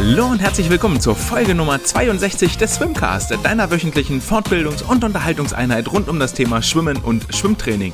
Hallo und herzlich willkommen zur Folge Nummer 62 des Swimcast, deiner wöchentlichen Fortbildungs- und Unterhaltungseinheit rund um das Thema Schwimmen und Schwimmtraining.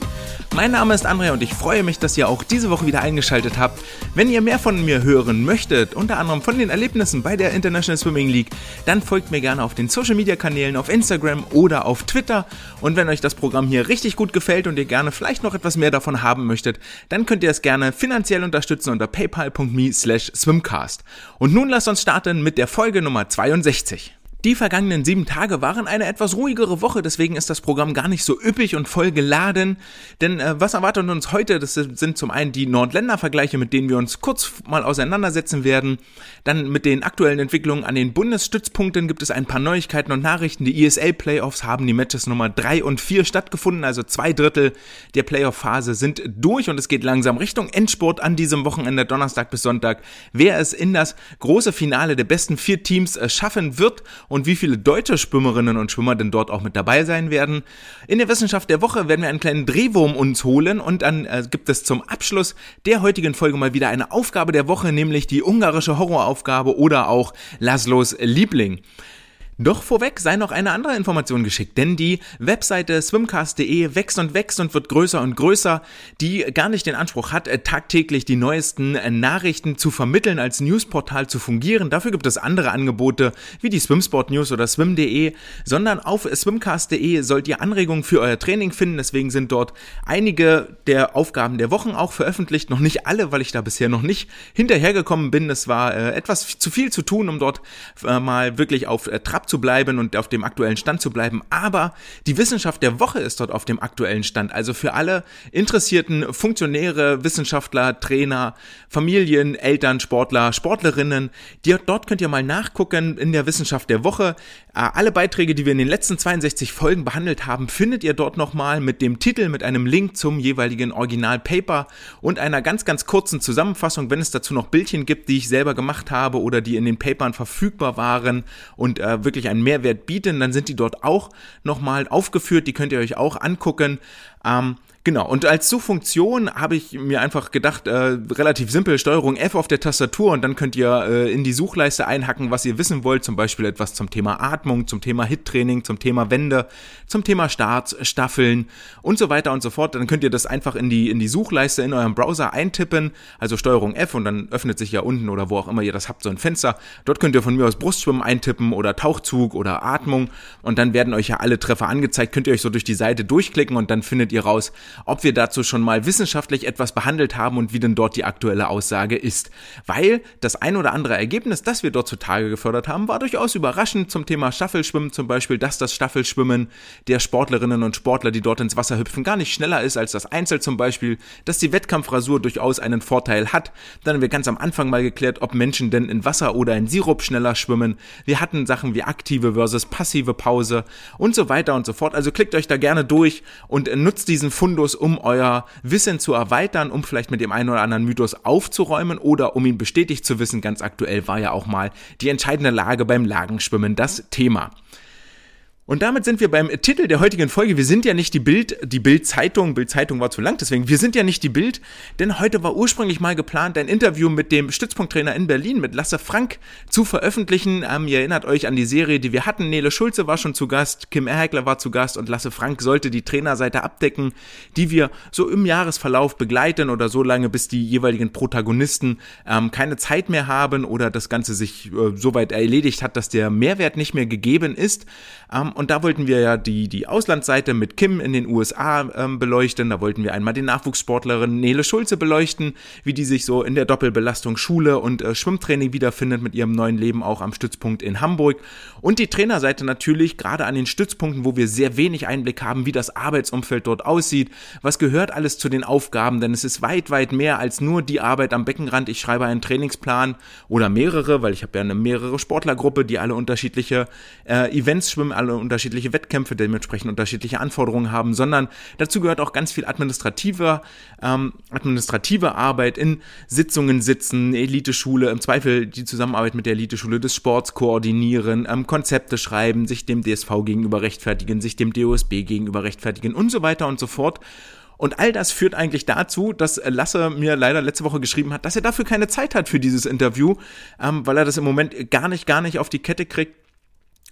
Mein Name ist André und ich freue mich, dass ihr auch diese Woche wieder eingeschaltet habt. Wenn ihr mehr von mir hören möchtet, unter anderem von den Erlebnissen bei der International Swimming League, dann folgt mir gerne auf den Social Media Kanälen auf Instagram oder auf Twitter. Und wenn euch das Programm hier richtig gut gefällt und ihr gerne vielleicht noch etwas mehr davon haben möchtet, dann könnt ihr es gerne finanziell unterstützen unter paypal.me slash swimcast. Und nun lasst uns starten mit der Folge Nummer 62. Die vergangenen sieben Tage waren eine etwas ruhigere Woche, deswegen ist das Programm gar nicht so üppig und voll geladen. Denn äh, was erwartet uns heute? Das sind zum einen die Nordländer-Vergleiche, mit denen wir uns kurz mal auseinandersetzen werden. Dann mit den aktuellen Entwicklungen an den Bundesstützpunkten gibt es ein paar Neuigkeiten und Nachrichten. Die ESL-Playoffs haben die Matches Nummer drei und vier stattgefunden, also zwei Drittel der Playoff-Phase sind durch und es geht langsam Richtung Endspurt an diesem Wochenende, Donnerstag bis Sonntag. Wer es in das große Finale der besten vier Teams äh, schaffen wird wie viele deutsche Schwimmerinnen und Schwimmer denn dort auch mit dabei sein werden. In der Wissenschaft der Woche werden wir einen kleinen Drehwurm uns holen und dann äh, gibt es zum Abschluss der heutigen Folge mal wieder eine Aufgabe der Woche, nämlich die ungarische Horroraufgabe oder auch Laszlos Liebling. Doch vorweg sei noch eine andere Information geschickt, denn die Webseite swimcast.de wächst und wächst und wird größer und größer, die gar nicht den Anspruch hat, äh, tagtäglich die neuesten äh, Nachrichten zu vermitteln, als Newsportal zu fungieren. Dafür gibt es andere Angebote wie die Swimsport News oder swim.de, sondern auf swimcast.de sollt ihr Anregungen für euer Training finden. Deswegen sind dort einige der Aufgaben der Wochen auch veröffentlicht. Noch nicht alle, weil ich da bisher noch nicht hinterhergekommen bin. Es war äh, etwas zu viel zu tun, um dort mal wirklich auf Trab zu bleiben und auf dem aktuellen Stand zu bleiben. Aber die Wissenschaft der Woche ist dort auf dem aktuellen Stand. Also für alle interessierten Funktionäre, Wissenschaftler, Trainer, Familien, Eltern, Sportler, Sportlerinnen. Die, dort könnt ihr mal nachgucken in der Wissenschaft der Woche. Äh, alle Beiträge, die wir in den letzten 62 Folgen behandelt haben, findet ihr dort nochmal mit dem Titel, mit einem Link zum jeweiligen Originalpaper und einer ganz, ganz kurzen Zusammenfassung, wenn es dazu noch Bildchen gibt, die ich selber gemacht habe oder die in den Papern verfügbar waren und äh, wirklich einen Mehrwert bieten, dann sind die dort auch nochmal aufgeführt. Die könnt ihr euch auch angucken. Ähm, Genau, und als Suchfunktion habe ich mir einfach gedacht, äh, relativ simpel, Steuerung F auf der Tastatur und dann könnt ihr äh, in die Suchleiste einhacken, was ihr wissen wollt, zum Beispiel etwas zum Thema Atmung, zum Thema Hit-Training, zum Thema Wände, zum Thema Starts, Staffeln und so weiter und so fort. Dann könnt ihr das einfach in die, in die Suchleiste in eurem Browser eintippen, also Steuerung F und dann öffnet sich ja unten oder wo auch immer ihr das habt, so ein Fenster. Dort könnt ihr von mir aus Brustschwimmen eintippen oder Tauchzug oder Atmung und dann werden euch ja alle Treffer angezeigt, könnt ihr euch so durch die Seite durchklicken und dann findet ihr raus, ob wir dazu schon mal wissenschaftlich etwas behandelt haben und wie denn dort die aktuelle Aussage ist. Weil das ein oder andere Ergebnis, das wir dort zutage gefördert haben, war durchaus überraschend zum Thema Staffelschwimmen zum Beispiel, dass das Staffelschwimmen der Sportlerinnen und Sportler, die dort ins Wasser hüpfen, gar nicht schneller ist als das Einzel zum Beispiel, dass die Wettkampfrasur durchaus einen Vorteil hat. Dann haben wir ganz am Anfang mal geklärt, ob Menschen denn in Wasser oder in Sirup schneller schwimmen. Wir hatten Sachen wie aktive versus passive Pause und so weiter und so fort. Also klickt euch da gerne durch und nutzt diesen Fundus um euer Wissen zu erweitern, um vielleicht mit dem einen oder anderen Mythos aufzuräumen oder um ihn bestätigt zu wissen. Ganz aktuell war ja auch mal die entscheidende Lage beim Lagenschwimmen das Thema. Und damit sind wir beim Titel der heutigen Folge. Wir sind ja nicht die Bild, die Bild-Zeitung. Bild-Zeitung war zu lang, deswegen. Wir sind ja nicht die Bild, denn heute war ursprünglich mal geplant, ein Interview mit dem Stützpunkttrainer in Berlin, mit Lasse Frank, zu veröffentlichen. Ähm, ihr erinnert euch an die Serie, die wir hatten. Nele Schulze war schon zu Gast, Kim Erhegler war zu Gast und Lasse Frank sollte die Trainerseite abdecken, die wir so im Jahresverlauf begleiten oder so lange, bis die jeweiligen Protagonisten ähm, keine Zeit mehr haben oder das Ganze sich äh, soweit erledigt hat, dass der Mehrwert nicht mehr gegeben ist. Ähm, und da wollten wir ja die, die Auslandsseite mit Kim in den USA ähm, beleuchten. Da wollten wir einmal den Nachwuchssportlerin Nele Schulze beleuchten, wie die sich so in der Doppelbelastung Schule und äh, Schwimmtraining wiederfindet mit ihrem neuen Leben auch am Stützpunkt in Hamburg. Und die Trainerseite natürlich, gerade an den Stützpunkten, wo wir sehr wenig Einblick haben, wie das Arbeitsumfeld dort aussieht. Was gehört alles zu den Aufgaben? Denn es ist weit, weit mehr als nur die Arbeit am Beckenrand. Ich schreibe einen Trainingsplan oder mehrere, weil ich habe ja eine mehrere Sportlergruppe, die alle unterschiedliche äh, Events schwimmen, alle unterschiedliche Wettkämpfe, dementsprechend unterschiedliche Anforderungen haben, sondern dazu gehört auch ganz viel administrative, ähm, administrative Arbeit in Sitzungen sitzen, Eliteschule, im Zweifel die Zusammenarbeit mit der Eliteschule des Sports koordinieren, ähm, Konzepte schreiben, sich dem DSV gegenüber rechtfertigen, sich dem DOSB gegenüber rechtfertigen und so weiter und so fort. Und all das führt eigentlich dazu, dass Lasse mir leider letzte Woche geschrieben hat, dass er dafür keine Zeit hat für dieses Interview, ähm, weil er das im Moment gar nicht, gar nicht auf die Kette kriegt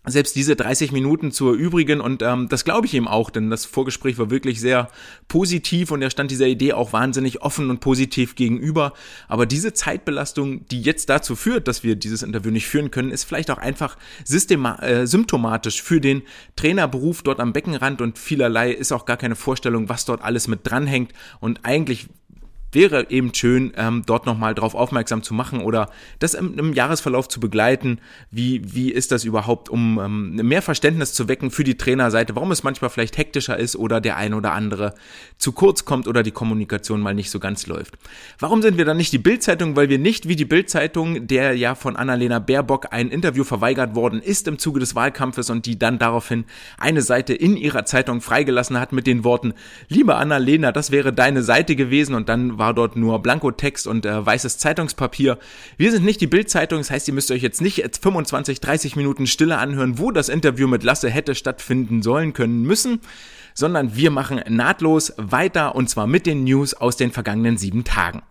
selbst diese 30 Minuten zur übrigen und ähm, das glaube ich ihm auch, denn das Vorgespräch war wirklich sehr positiv und er stand dieser Idee auch wahnsinnig offen und positiv gegenüber. Aber diese Zeitbelastung, die jetzt dazu führt, dass wir dieses Interview nicht führen können, ist vielleicht auch einfach äh, symptomatisch für den Trainerberuf dort am Beckenrand und vielerlei ist auch gar keine Vorstellung, was dort alles mit dranhängt und eigentlich wäre eben schön, ähm, dort nochmal drauf aufmerksam zu machen oder das im, im, Jahresverlauf zu begleiten. Wie, wie ist das überhaupt, um ähm, mehr Verständnis zu wecken für die Trainerseite, warum es manchmal vielleicht hektischer ist oder der ein oder andere zu kurz kommt oder die Kommunikation mal nicht so ganz läuft. Warum sind wir dann nicht die Bildzeitung? Weil wir nicht wie die Bildzeitung, der ja von Annalena Baerbock ein Interview verweigert worden ist im Zuge des Wahlkampfes und die dann daraufhin eine Seite in ihrer Zeitung freigelassen hat mit den Worten, liebe Annalena, das wäre deine Seite gewesen und dann war dort nur Blankotext und äh, weißes Zeitungspapier. Wir sind nicht die Bildzeitung, das heißt, ihr müsst euch jetzt nicht 25, 30 Minuten Stille anhören, wo das Interview mit Lasse hätte stattfinden sollen können müssen, sondern wir machen nahtlos weiter und zwar mit den News aus den vergangenen sieben Tagen.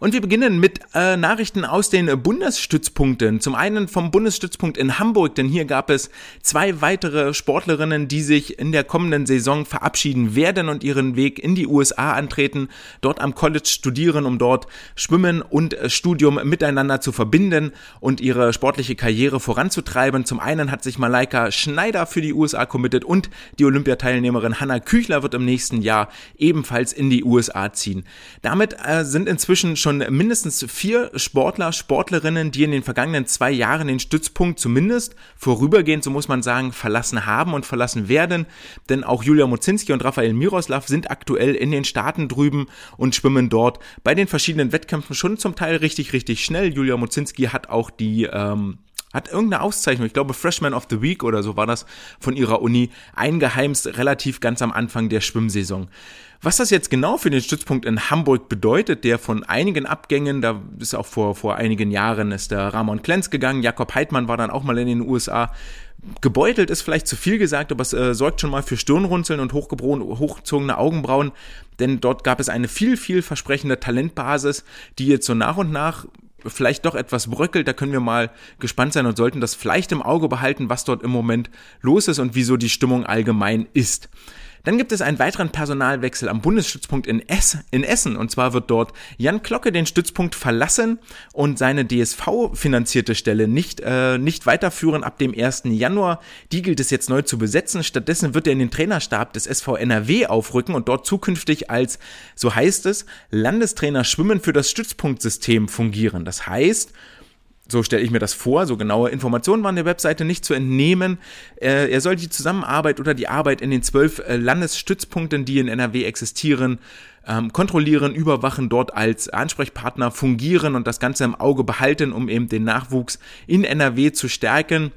Und wir beginnen mit äh, Nachrichten aus den Bundesstützpunkten. Zum einen vom Bundesstützpunkt in Hamburg, denn hier gab es zwei weitere Sportlerinnen, die sich in der kommenden Saison verabschieden werden und ihren Weg in die USA antreten, dort am College studieren, um dort Schwimmen und Studium miteinander zu verbinden und ihre sportliche Karriere voranzutreiben. Zum einen hat sich Malaika Schneider für die USA committed und die Olympiateilnehmerin Hanna Küchler wird im nächsten Jahr ebenfalls in die USA ziehen. Damit äh, sind inzwischen schon schon mindestens vier Sportler, Sportlerinnen, die in den vergangenen zwei Jahren den Stützpunkt zumindest vorübergehend, so muss man sagen, verlassen haben und verlassen werden. Denn auch Julia Mozinski und Rafael Miroslav sind aktuell in den Staaten drüben und schwimmen dort bei den verschiedenen Wettkämpfen schon zum Teil richtig, richtig schnell. Julia Mozinski hat auch die ähm, hat irgendeine Auszeichnung, ich glaube Freshman of the Week oder so war das von ihrer Uni, eingeheimst relativ ganz am Anfang der Schwimmsaison. Was das jetzt genau für den Stützpunkt in Hamburg bedeutet, der von einigen Abgängen, da ist auch vor, vor einigen Jahren ist der Ramon Klenz gegangen, Jakob Heidmann war dann auch mal in den USA, gebeutelt ist vielleicht zu viel gesagt, aber es äh, sorgt schon mal für Stirnrunzeln und hochgezogene Augenbrauen, denn dort gab es eine viel, viel versprechende Talentbasis, die jetzt so nach und nach vielleicht doch etwas bröckelt. Da können wir mal gespannt sein und sollten das vielleicht im Auge behalten, was dort im Moment los ist und wieso die Stimmung allgemein ist. Dann gibt es einen weiteren Personalwechsel am Bundesstützpunkt in, Ess, in Essen. Und zwar wird dort Jan Glocke den Stützpunkt verlassen und seine DSV-finanzierte Stelle nicht, äh, nicht weiterführen ab dem 1. Januar. Die gilt es jetzt neu zu besetzen. Stattdessen wird er in den Trainerstab des SV NRW aufrücken und dort zukünftig als, so heißt es, Landestrainer Schwimmen für das Stützpunktsystem fungieren. Das heißt, so stelle ich mir das vor. So genaue Informationen waren der Webseite nicht zu entnehmen. Äh, er soll die Zusammenarbeit oder die Arbeit in den zwölf äh, Landesstützpunkten, die in NRW existieren, ähm, kontrollieren, überwachen, dort als Ansprechpartner fungieren und das Ganze im Auge behalten, um eben den Nachwuchs in NRW zu stärken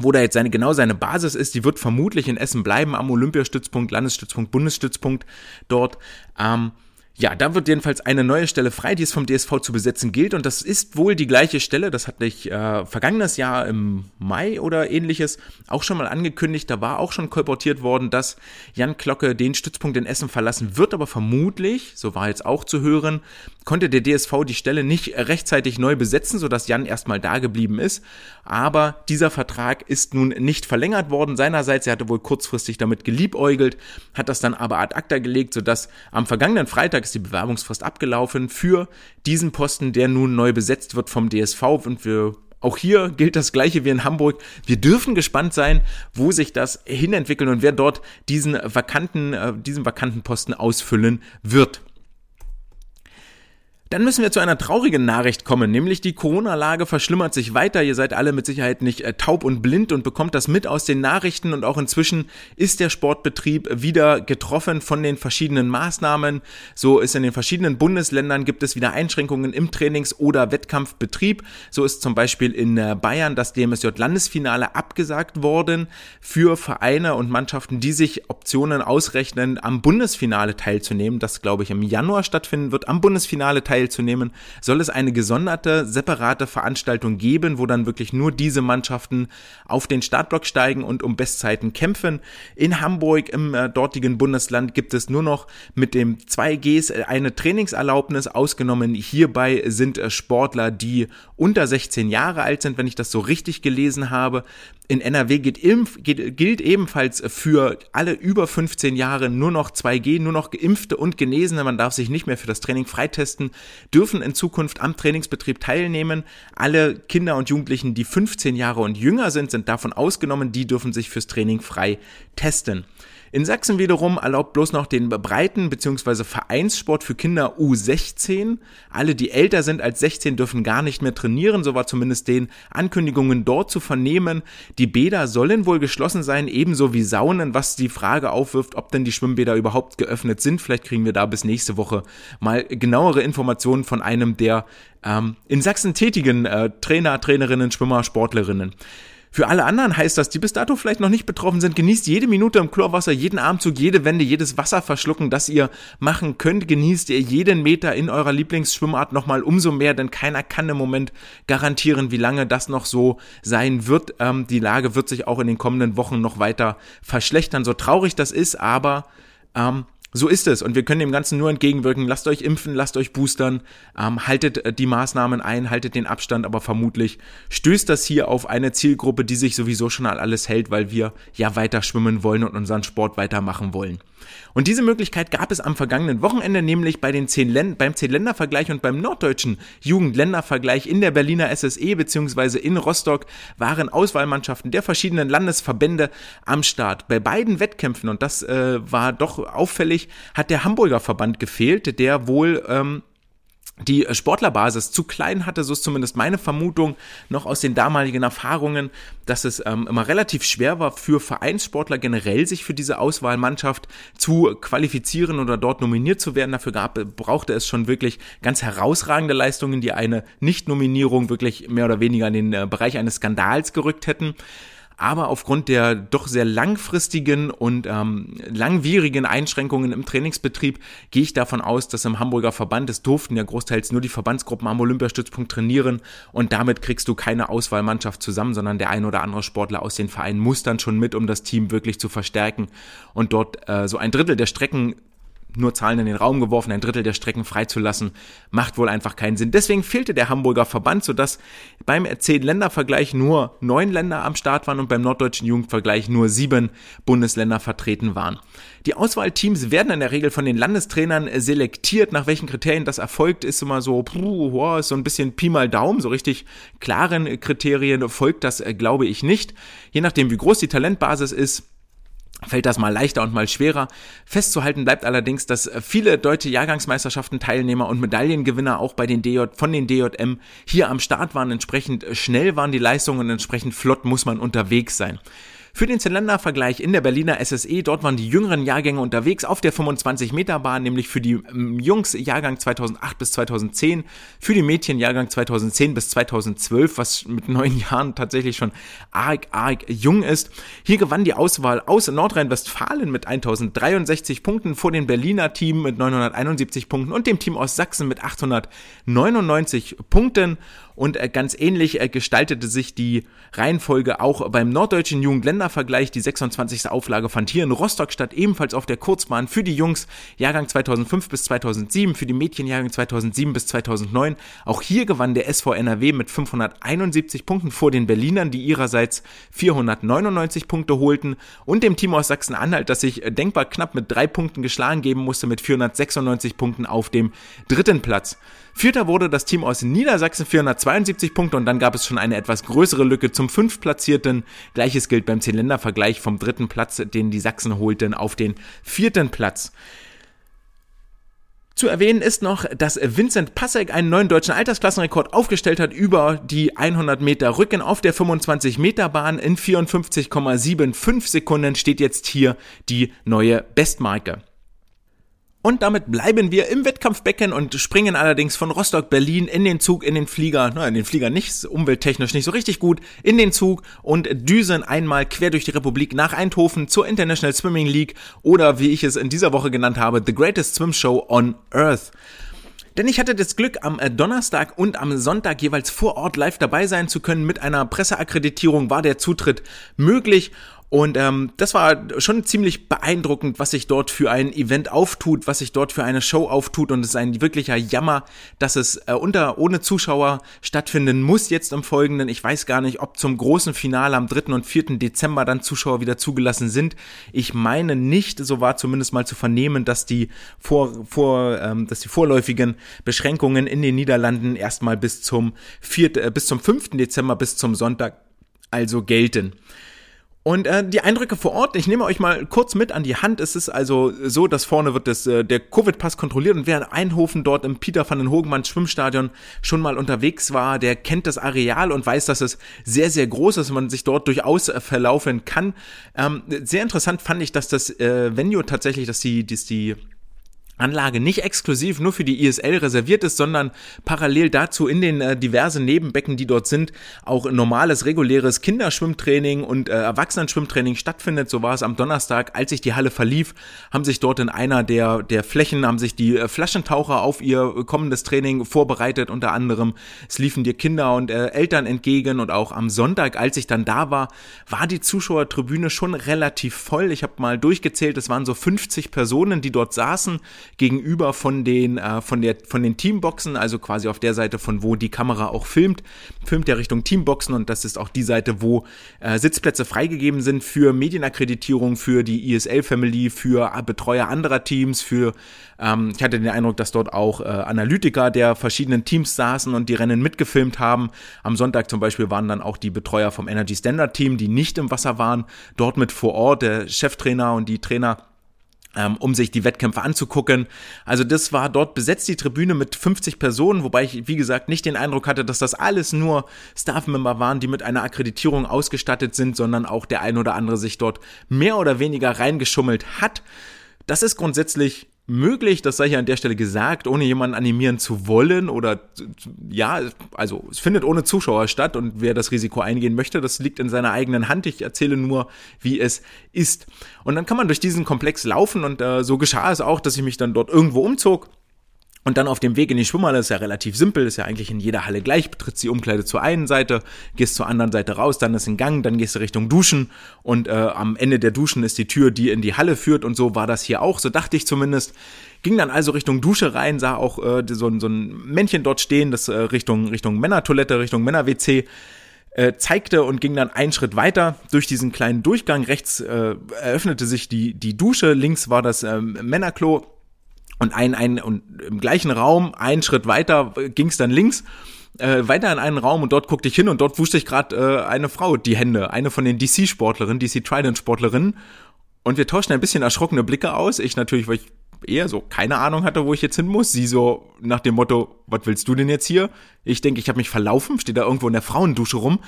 wo da jetzt seine, genau seine Basis ist, die wird vermutlich in Essen bleiben, am Olympiastützpunkt, Landesstützpunkt, Bundesstützpunkt dort. Ähm, ja, da wird jedenfalls eine neue Stelle frei, die es vom DSV zu besetzen gilt. Und das ist wohl die gleiche Stelle. Das hatte ich äh, vergangenes Jahr im Mai oder ähnliches auch schon mal angekündigt. Da war auch schon kolportiert worden, dass Jan Glocke den Stützpunkt in Essen verlassen wird. Aber vermutlich, so war jetzt auch zu hören, konnte der DSV die Stelle nicht rechtzeitig neu besetzen, sodass Jan erstmal da geblieben ist. Aber dieser Vertrag ist nun nicht verlängert worden. Seinerseits, er hatte wohl kurzfristig damit geliebäugelt, hat das dann aber ad acta gelegt, sodass am vergangenen Freitag ist die Bewerbungsfrist abgelaufen für diesen Posten, der nun neu besetzt wird vom DSV und wir auch hier gilt das gleiche wie in Hamburg. Wir dürfen gespannt sein, wo sich das hinentwickeln und wer dort diesen vakanten, äh, diesen vakanten Posten ausfüllen wird. Dann müssen wir zu einer traurigen Nachricht kommen, nämlich die Corona-Lage verschlimmert sich weiter. Ihr seid alle mit Sicherheit nicht äh, taub und blind und bekommt das mit aus den Nachrichten und auch inzwischen ist der Sportbetrieb wieder getroffen von den verschiedenen Maßnahmen. So ist in den verschiedenen Bundesländern gibt es wieder Einschränkungen im Trainings- oder Wettkampfbetrieb. So ist zum Beispiel in äh, Bayern das DMSJ-Landesfinale abgesagt worden für Vereine und Mannschaften, die sich Optionen ausrechnen, am Bundesfinale teilzunehmen. Das glaube ich im Januar stattfinden wird, am Bundesfinale teilzunehmen teilzunehmen, soll es eine gesonderte, separate Veranstaltung geben, wo dann wirklich nur diese Mannschaften auf den Startblock steigen und um Bestzeiten kämpfen. In Hamburg im äh, dortigen Bundesland gibt es nur noch mit dem 2Gs äh, eine Trainingserlaubnis ausgenommen. Hierbei sind äh, Sportler, die unter 16 Jahre alt sind, wenn ich das so richtig gelesen habe. In NRW geht, geht, gilt ebenfalls für alle über 15 Jahre nur noch 2G, nur noch Geimpfte und Genesene. Man darf sich nicht mehr für das Training freitesten, dürfen in Zukunft am Trainingsbetrieb teilnehmen. Alle Kinder und Jugendlichen, die 15 Jahre und jünger sind, sind davon ausgenommen. Die dürfen sich fürs Training frei testen. In Sachsen wiederum erlaubt bloß noch den Breiten- bzw. Vereinssport für Kinder U16. Alle, die älter sind als 16, dürfen gar nicht mehr trainieren. So war zumindest den Ankündigungen dort zu vernehmen. Die Bäder sollen wohl geschlossen sein, ebenso wie Saunen, was die Frage aufwirft, ob denn die Schwimmbäder überhaupt geöffnet sind. Vielleicht kriegen wir da bis nächste Woche mal genauere Informationen von einem der ähm, in Sachsen tätigen äh, Trainer, Trainerinnen, Schwimmer, Sportlerinnen. Für alle anderen heißt das, die bis dato vielleicht noch nicht betroffen sind, genießt jede Minute im Chlorwasser, jeden Armzug, jede Wende, jedes Wasser verschlucken, das ihr machen könnt. Genießt ihr jeden Meter in eurer Lieblingsschwimmart nochmal umso mehr, denn keiner kann im Moment garantieren, wie lange das noch so sein wird. Ähm, die Lage wird sich auch in den kommenden Wochen noch weiter verschlechtern, so traurig das ist, aber ähm, so ist es und wir können dem Ganzen nur entgegenwirken. Lasst euch impfen, lasst euch boostern, ähm, haltet äh, die Maßnahmen ein, haltet den Abstand, aber vermutlich stößt das hier auf eine Zielgruppe, die sich sowieso schon an alles hält, weil wir ja weiter schwimmen wollen und unseren Sport weitermachen wollen. Und diese Möglichkeit gab es am vergangenen Wochenende, nämlich bei den zehn Län beim Zehn-Länder-Vergleich und beim norddeutschen Jugendländervergleich in der Berliner SSE bzw. in Rostock waren Auswahlmannschaften der verschiedenen Landesverbände am Start. Bei beiden Wettkämpfen, und das äh, war doch auffällig, hat der Hamburger Verband gefehlt, der wohl ähm, die Sportlerbasis zu klein hatte, so ist zumindest meine Vermutung noch aus den damaligen Erfahrungen, dass es ähm, immer relativ schwer war für Vereinssportler generell sich für diese Auswahlmannschaft zu qualifizieren oder dort nominiert zu werden. Dafür gab, brauchte es schon wirklich ganz herausragende Leistungen, die eine Nicht-Nominierung wirklich mehr oder weniger in den äh, Bereich eines Skandals gerückt hätten aber aufgrund der doch sehr langfristigen und ähm, langwierigen Einschränkungen im Trainingsbetrieb gehe ich davon aus, dass im Hamburger Verband, es durften ja großteils nur die Verbandsgruppen am Olympiastützpunkt trainieren und damit kriegst du keine Auswahlmannschaft zusammen, sondern der ein oder andere Sportler aus den Vereinen muss dann schon mit, um das Team wirklich zu verstärken und dort äh, so ein Drittel der Strecken nur Zahlen in den Raum geworfen, ein Drittel der Strecken freizulassen, macht wohl einfach keinen Sinn. Deswegen fehlte der Hamburger Verband, sodass beim Zehn-Länder-Vergleich nur neun Länder am Start waren und beim norddeutschen Jugendvergleich nur sieben Bundesländer vertreten waren. Die Auswahlteams werden in der Regel von den Landestrainern selektiert. Nach welchen Kriterien das erfolgt, ist immer so, puh, wow, so ein bisschen Pi mal Daumen. So richtig klaren Kriterien folgt das, äh, glaube ich, nicht. Je nachdem, wie groß die Talentbasis ist, fällt das mal leichter und mal schwerer. Festzuhalten bleibt allerdings, dass viele deutsche Jahrgangsmeisterschaften Teilnehmer und Medaillengewinner auch bei den DJ, von den DJM hier am Start waren. Entsprechend schnell waren die Leistungen und entsprechend flott muss man unterwegs sein. Für den Zylindervergleich in der Berliner SSE, dort waren die jüngeren Jahrgänge unterwegs auf der 25-Meter-Bahn, nämlich für die ähm, Jungs Jahrgang 2008 bis 2010, für die Mädchen Jahrgang 2010 bis 2012, was mit neun Jahren tatsächlich schon arg, arg jung ist. Hier gewann die Auswahl aus Nordrhein-Westfalen mit 1063 Punkten vor dem Berliner Team mit 971 Punkten und dem Team aus Sachsen mit 899 Punkten. Und äh, ganz ähnlich äh, gestaltete sich die Reihenfolge auch beim norddeutschen Jugendländervergleich. Die 26. Auflage fand hier in Rostock statt, ebenfalls auf der Kurzbahn für die Jungs Jahrgang 2005 bis 2007, für die Mädchen Jahrgang 2007 bis 2009. Auch hier gewann der SV NRW mit 571 Punkten vor den Berlinern, die ihrerseits 499 Punkte holten und dem Team aus Sachsen-Anhalt, das sich äh, denkbar knapp mit drei Punkten geschlagen geben musste, mit 496 Punkten auf dem dritten Platz. Vierter wurde das Team aus Niedersachsen 472 Punkte und dann gab es schon eine etwas größere Lücke zum fünftplatzierten. Gleiches gilt beim Zylindervergleich vom dritten Platz, den die Sachsen holten, auf den vierten Platz. Zu erwähnen ist noch, dass Vincent Passek einen neuen deutschen Altersklassenrekord aufgestellt hat über die 100 Meter Rücken auf der 25 Meter Bahn. In 54,75 Sekunden steht jetzt hier die neue Bestmarke. Und damit bleiben wir im Wettkampfbecken und springen allerdings von Rostock-Berlin in den Zug, in den Flieger, na, in den Flieger nicht, umwelttechnisch nicht so richtig gut, in den Zug und düsen einmal quer durch die Republik nach Eindhoven zur International Swimming League oder wie ich es in dieser Woche genannt habe, The Greatest Swim Show on Earth. Denn ich hatte das Glück, am Donnerstag und am Sonntag jeweils vor Ort live dabei sein zu können. Mit einer Presseakkreditierung war der Zutritt möglich und ähm, das war schon ziemlich beeindruckend, was sich dort für ein Event auftut, was sich dort für eine Show auftut. Und es ist ein wirklicher Jammer, dass es äh, unter ohne Zuschauer stattfinden muss jetzt im Folgenden. Ich weiß gar nicht, ob zum großen Finale am 3. und 4. Dezember dann Zuschauer wieder zugelassen sind. Ich meine nicht, so war zumindest mal zu vernehmen, dass die vor, vor ähm, dass die vorläufigen Beschränkungen in den Niederlanden erstmal bis zum 4., äh, bis zum 5. Dezember bis zum Sonntag also gelten. Und äh, die Eindrücke vor Ort, ich nehme euch mal kurz mit an die Hand. Es ist also so, dass vorne wird das, äh, der Covid-Pass kontrolliert und wer in Einhofen dort im Peter van den Hogenmann Schwimmstadion schon mal unterwegs war, der kennt das Areal und weiß, dass es sehr, sehr groß ist und man sich dort durchaus äh, verlaufen kann. Ähm, sehr interessant fand ich, dass das äh, Venue tatsächlich, dass die, dass die Anlage nicht exklusiv nur für die ISL reserviert ist, sondern parallel dazu in den äh, diversen Nebenbecken, die dort sind, auch normales, reguläres Kinderschwimmtraining und äh, Erwachsenenschwimmtraining stattfindet. So war es am Donnerstag, als sich die Halle verlief, haben sich dort in einer der, der Flächen, haben sich die äh, Flaschentaucher auf ihr kommendes Training vorbereitet, unter anderem. Es liefen dir Kinder und äh, Eltern entgegen und auch am Sonntag, als ich dann da war, war die Zuschauertribüne schon relativ voll. Ich habe mal durchgezählt, es waren so 50 Personen, die dort saßen gegenüber von den, äh, von der, von den Teamboxen, also quasi auf der Seite, von wo die Kamera auch filmt, filmt der Richtung Teamboxen und das ist auch die Seite, wo äh, Sitzplätze freigegeben sind für Medienakkreditierung, für die ESL-Family, für Betreuer anderer Teams, für, ähm, ich hatte den Eindruck, dass dort auch äh, Analytiker der verschiedenen Teams saßen und die Rennen mitgefilmt haben. Am Sonntag zum Beispiel waren dann auch die Betreuer vom Energy Standard Team, die nicht im Wasser waren, dort mit vor Ort, der Cheftrainer und die Trainer um sich die Wettkämpfe anzugucken. Also das war dort besetzt, die Tribüne mit 50 Personen, wobei ich, wie gesagt, nicht den Eindruck hatte, dass das alles nur Staff-Member waren, die mit einer Akkreditierung ausgestattet sind, sondern auch der ein oder andere sich dort mehr oder weniger reingeschummelt hat. Das ist grundsätzlich möglich, das sei hier an der Stelle gesagt, ohne jemanden animieren zu wollen oder ja, also es findet ohne Zuschauer statt und wer das Risiko eingehen möchte, das liegt in seiner eigenen Hand. Ich erzähle nur, wie es ist. Und dann kann man durch diesen Komplex laufen und äh, so geschah es auch, dass ich mich dann dort irgendwo umzog und dann auf dem Weg in die Schwimmhalle ist ja relativ simpel, ist ja eigentlich in jeder Halle gleich. Betrittst die Umkleide zur einen Seite, gehst zur anderen Seite raus, dann ist ein Gang, dann gehst du Richtung Duschen und äh, am Ende der Duschen ist die Tür, die in die Halle führt und so war das hier auch, so dachte ich zumindest. Ging dann also Richtung Dusche rein, sah auch äh, so, so ein Männchen dort stehen, das äh, Richtung, Richtung Männertoilette, Richtung Männer-WC äh, zeigte und ging dann einen Schritt weiter durch diesen kleinen Durchgang. Rechts äh, eröffnete sich die, die Dusche, links war das äh, Männerklo und ein, ein, und im gleichen Raum, einen Schritt weiter, ging es dann links äh, weiter in einen Raum und dort guckte ich hin und dort wusste ich gerade äh, eine Frau die Hände, eine von den DC-Sportlerinnen, DC Trident-Sportlerinnen. Und wir tauschten ein bisschen erschrockene Blicke aus. Ich natürlich, weil ich eher so keine Ahnung hatte, wo ich jetzt hin muss. Sie so nach dem Motto, was willst du denn jetzt hier? Ich denke, ich habe mich verlaufen, steht da irgendwo in der Frauendusche rum.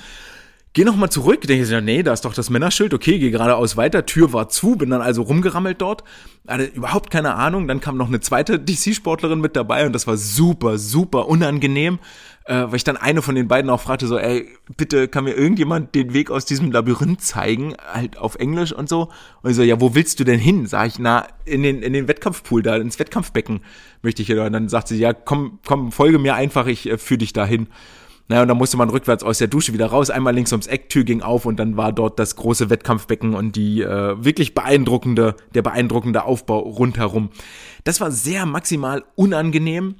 Geh noch mal zurück. Denke ich, nee, da ist doch das Männerschild. Okay, geh geradeaus weiter. Tür war zu, bin dann also rumgerammelt dort. Hatte überhaupt keine Ahnung. Dann kam noch eine zweite DC-Sportlerin mit dabei und das war super, super unangenehm, äh, weil ich dann eine von den beiden auch fragte so, ey, bitte kann mir irgendjemand den Weg aus diesem Labyrinth zeigen, halt auf Englisch und so. Und ich so, ja, wo willst du denn hin? Sag ich, na, in den, in den Wettkampfpool da, ins Wettkampfbecken möchte ich hier. Und dann sagt sie, ja, komm, komm, folge mir einfach, ich äh, führe dich dahin. Naja, und dann musste man rückwärts aus der Dusche wieder raus, einmal links ums Eck, Tür ging auf und dann war dort das große Wettkampfbecken und die äh, wirklich beeindruckende, der beeindruckende Aufbau rundherum. Das war sehr maximal unangenehm,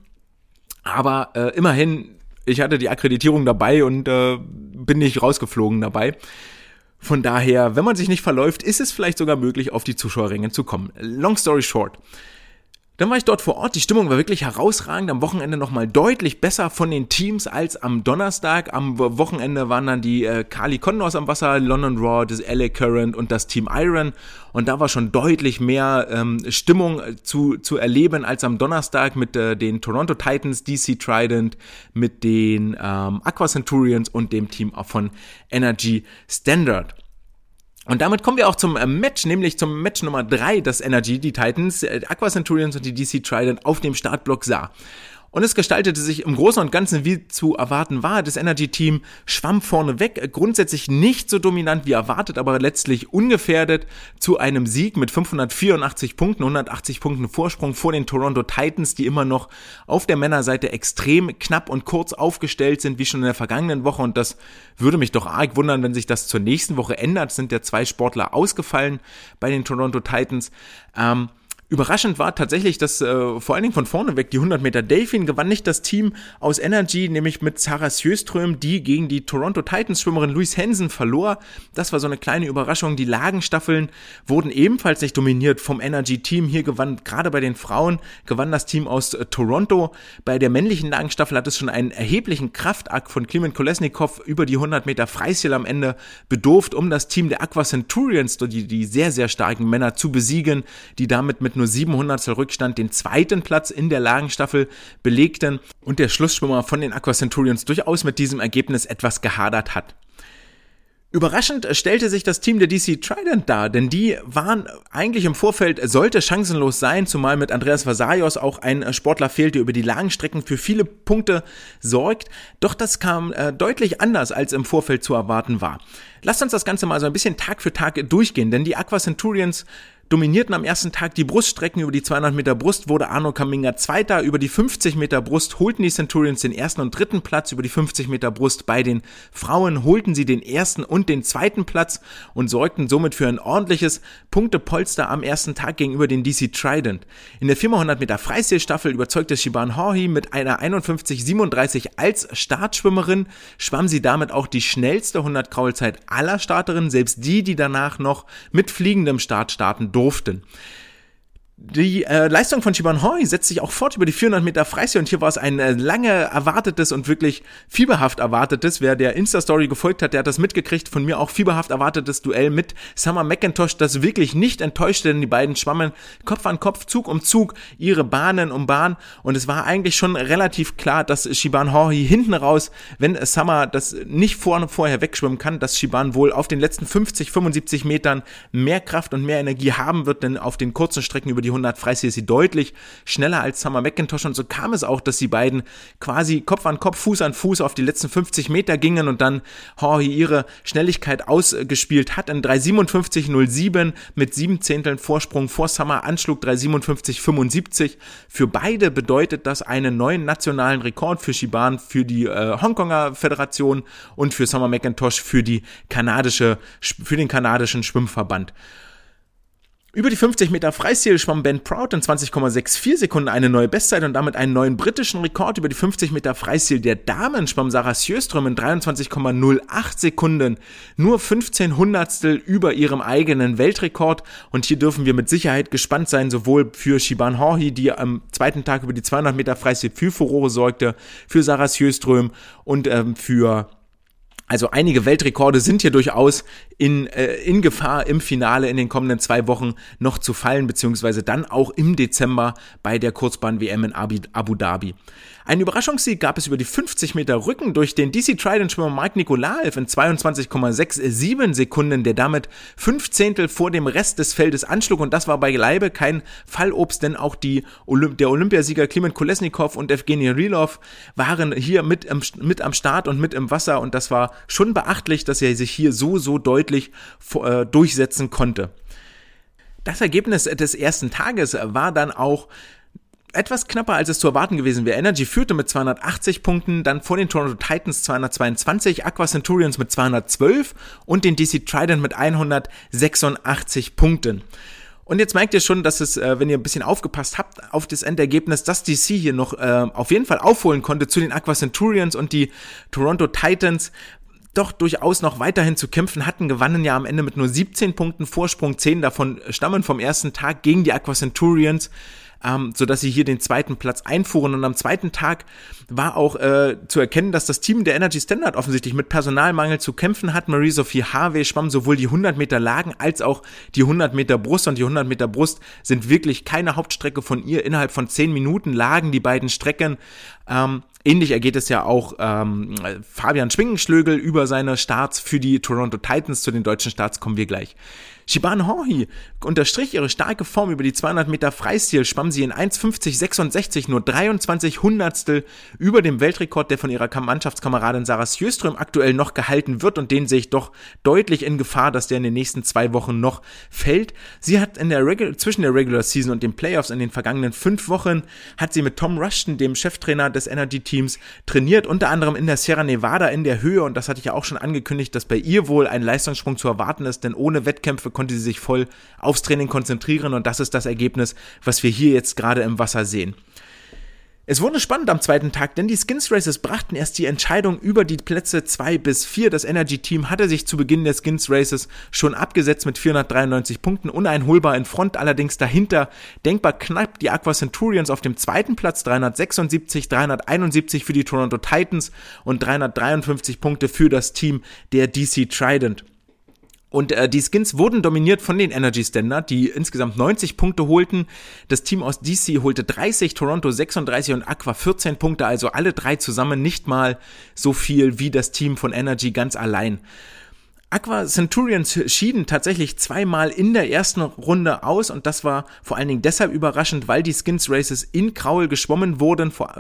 aber äh, immerhin, ich hatte die Akkreditierung dabei und äh, bin nicht rausgeflogen dabei. Von daher, wenn man sich nicht verläuft, ist es vielleicht sogar möglich, auf die Zuschauerränge zu kommen. Long story short. Dann war ich dort vor Ort. Die Stimmung war wirklich herausragend. Am Wochenende nochmal deutlich besser von den Teams als am Donnerstag. Am Wochenende waren dann die äh, Kali Condors am Wasser, London Raw, das LA Current und das Team Iron. Und da war schon deutlich mehr ähm, Stimmung zu, zu erleben als am Donnerstag mit äh, den Toronto Titans, DC Trident, mit den ähm, Aqua Centurions und dem Team von Energy Standard. Und damit kommen wir auch zum äh, Match, nämlich zum Match Nummer drei, das Energy, die Titans, äh, Aqua Centurions und die DC Trident auf dem Startblock sah. Und es gestaltete sich im Großen und Ganzen wie zu erwarten war. Das Energy-Team schwamm vorne weg, grundsätzlich nicht so dominant wie erwartet, aber letztlich ungefährdet zu einem Sieg mit 584 Punkten, 180 Punkten Vorsprung vor den Toronto Titans, die immer noch auf der Männerseite extrem knapp und kurz aufgestellt sind, wie schon in der vergangenen Woche. Und das würde mich doch arg wundern, wenn sich das zur nächsten Woche ändert. Sind ja zwei Sportler ausgefallen bei den Toronto Titans. Ähm, Überraschend war tatsächlich, dass äh, vor allen Dingen von vorne weg die 100 Meter Delfin gewann nicht das Team aus Energy, nämlich mit Sarah Sjöström, die gegen die Toronto Titans Schwimmerin Louise Hansen verlor. Das war so eine kleine Überraschung. Die Lagenstaffeln wurden ebenfalls nicht dominiert vom Energy Team. Hier gewann gerade bei den Frauen gewann das Team aus äh, Toronto. Bei der männlichen Lagenstaffel hat es schon einen erheblichen Kraftakt von Klimen Kolesnikov über die 100 Meter Freistil am Ende bedurft, um das Team der Aqua Centurions, die, die sehr, sehr starken Männer zu besiegen, die damit mit nur 700 Rückstand den zweiten Platz in der Lagenstaffel belegten und der Schlussschwimmer von den Aqua Centurions durchaus mit diesem Ergebnis etwas gehadert hat. Überraschend stellte sich das Team der DC Trident dar, denn die waren eigentlich im Vorfeld, sollte chancenlos sein, zumal mit Andreas Vasarios auch ein Sportler fehlte, über die langen Strecken für viele Punkte sorgt. Doch das kam äh, deutlich anders, als im Vorfeld zu erwarten war. Lasst uns das Ganze mal so ein bisschen Tag für Tag durchgehen, denn die Aqua Centurions dominierten am ersten Tag die Bruststrecken über die 200 Meter Brust, wurde Arno Kaminga Zweiter. Über die 50 Meter Brust holten die Centurions den ersten und dritten Platz. Über die 50 Meter Brust bei den Frauen holten sie den ersten und den zweiten Platz und sorgten somit für ein ordentliches Punktepolster am ersten Tag gegenüber den DC Trident. In der 400 Meter Freistilstaffel überzeugte Shiban Horhi mit einer 51,37 als Startschwimmerin, schwamm sie damit auch die schnellste 100 Kraulzeit aller Starterinnen, selbst die, die danach noch mit fliegendem Start starten durften durften. Die äh, Leistung von Shiban Hoi setzt sich auch fort über die 400 Meter Freistil und hier war es ein äh, lange erwartetes und wirklich fieberhaft erwartetes. Wer der Insta-Story gefolgt hat, der hat das mitgekriegt. Von mir auch fieberhaft erwartetes Duell mit Summer McIntosh, das wirklich nicht enttäuschte, denn die beiden schwammen Kopf an Kopf, Zug um Zug, ihre Bahnen um Bahn und es war eigentlich schon relativ klar, dass Shiban Hoi hinten raus, wenn Summer das nicht vor, vorher wegschwimmen kann, dass Shiban wohl auf den letzten 50, 75 Metern mehr Kraft und mehr Energie haben wird, denn auf den kurzen Strecken über die 100 Freistil ist sie deutlich schneller als Summer McIntosh und so kam es auch, dass die beiden quasi Kopf an Kopf, Fuß an Fuß auf die letzten 50 Meter gingen und dann Horhi ihre Schnelligkeit ausgespielt hat in 357,07 mit sieben Zehnteln Vorsprung vor Summer anschlug 357,75. Für beide bedeutet das einen neuen nationalen Rekord für Shiban, für die äh, Hongkonger Föderation und für Summer McIntosh für die kanadische, für den kanadischen Schwimmverband. Über die 50 Meter Freistil schwamm Ben Proud in 20,64 Sekunden eine neue Bestzeit und damit einen neuen britischen Rekord. Über die 50 Meter Freistil der Damen schwamm Sarah Sjöström in 23,08 Sekunden. Nur 15 Hundertstel über ihrem eigenen Weltrekord. Und hier dürfen wir mit Sicherheit gespannt sein, sowohl für Shiban Horhi, die am zweiten Tag über die 200 Meter Freistil für Furore sorgte, für Sarah Sjöström und ähm, für also einige Weltrekorde sind hier durchaus in, äh, in Gefahr im Finale in den kommenden zwei Wochen noch zu fallen, beziehungsweise dann auch im Dezember bei der Kurzbahn-WM in Abu Dhabi. Ein Überraschungssieg gab es über die 50 Meter Rücken durch den DC Trident-Schwimmer Mike Nikolaev in 22,67 Sekunden, der damit fünf Zehntel vor dem Rest des Feldes anschlug und das war beileibe kein Fallobst, denn auch die Olymp der Olympiasieger Klimen Kolesnikov und Evgeny Rilov waren hier mit, im, mit am Start und mit im Wasser und das war schon beachtlich, dass er sich hier so, so deutlich äh, durchsetzen konnte. Das Ergebnis des ersten Tages war dann auch etwas knapper, als es zu erwarten gewesen wäre. Energy führte mit 280 Punkten, dann vor den Toronto Titans 222, Aqua Centurions mit 212 und den DC Trident mit 186 Punkten. Und jetzt merkt ihr schon, dass es, äh, wenn ihr ein bisschen aufgepasst habt auf das Endergebnis, dass DC hier noch äh, auf jeden Fall aufholen konnte zu den Aqua Centurions und die Toronto Titans doch durchaus noch weiterhin zu kämpfen hatten, gewannen ja am Ende mit nur 17 Punkten Vorsprung, 10 davon stammen vom ersten Tag gegen die Aqua Centurions ähm, sodass sie hier den zweiten Platz einfuhren. Und am zweiten Tag war auch äh, zu erkennen, dass das Team der Energy Standard offensichtlich mit Personalmangel zu kämpfen hat. Marie-Sophie Harvey schwamm sowohl die 100 Meter Lagen als auch die 100 Meter Brust. Und die 100 Meter Brust sind wirklich keine Hauptstrecke von ihr. Innerhalb von 10 Minuten lagen die beiden Strecken. Ähm, Ähnlich ergeht es ja auch ähm, Fabian Schwingenschlögel über seine Starts für die Toronto Titans. Zu den deutschen Starts kommen wir gleich. Shibane Horhi unterstrich ihre starke Form über die 200 Meter Freistil, schwamm sie in 1,50,66 nur 23 Hundertstel über dem Weltrekord, der von ihrer Mannschaftskameradin Sarah Sjöström aktuell noch gehalten wird. Und den sehe ich doch deutlich in Gefahr, dass der in den nächsten zwei Wochen noch fällt. Sie hat in der Regular, zwischen der Regular Season und den Playoffs in den vergangenen fünf Wochen hat sie mit Tom Rushton, dem Cheftrainer des Energy Teams, trainiert, unter anderem in der Sierra Nevada in der Höhe. Und das hatte ich ja auch schon angekündigt, dass bei ihr wohl ein Leistungssprung zu erwarten ist, denn ohne Wettkämpfe konnte sie sich voll aufs Training konzentrieren und das ist das Ergebnis, was wir hier jetzt gerade im Wasser sehen. Es wurde spannend am zweiten Tag, denn die Skins Races brachten erst die Entscheidung über die Plätze 2 bis 4. Das Energy Team hatte sich zu Beginn der Skins Races schon abgesetzt mit 493 Punkten, uneinholbar in Front, allerdings dahinter denkbar knapp die Aqua Centurions auf dem zweiten Platz, 376, 371 für die Toronto Titans und 353 Punkte für das Team der DC Trident. Und äh, die Skins wurden dominiert von den Energy Standard, die insgesamt 90 Punkte holten. Das Team aus DC holte 30, Toronto 36 und Aqua 14 Punkte, also alle drei zusammen nicht mal so viel wie das Team von Energy ganz allein. Aqua Centurions schieden tatsächlich zweimal in der ersten Runde aus und das war vor allen Dingen deshalb überraschend, weil die Skins Races in Kraul geschwommen wurden. Vor,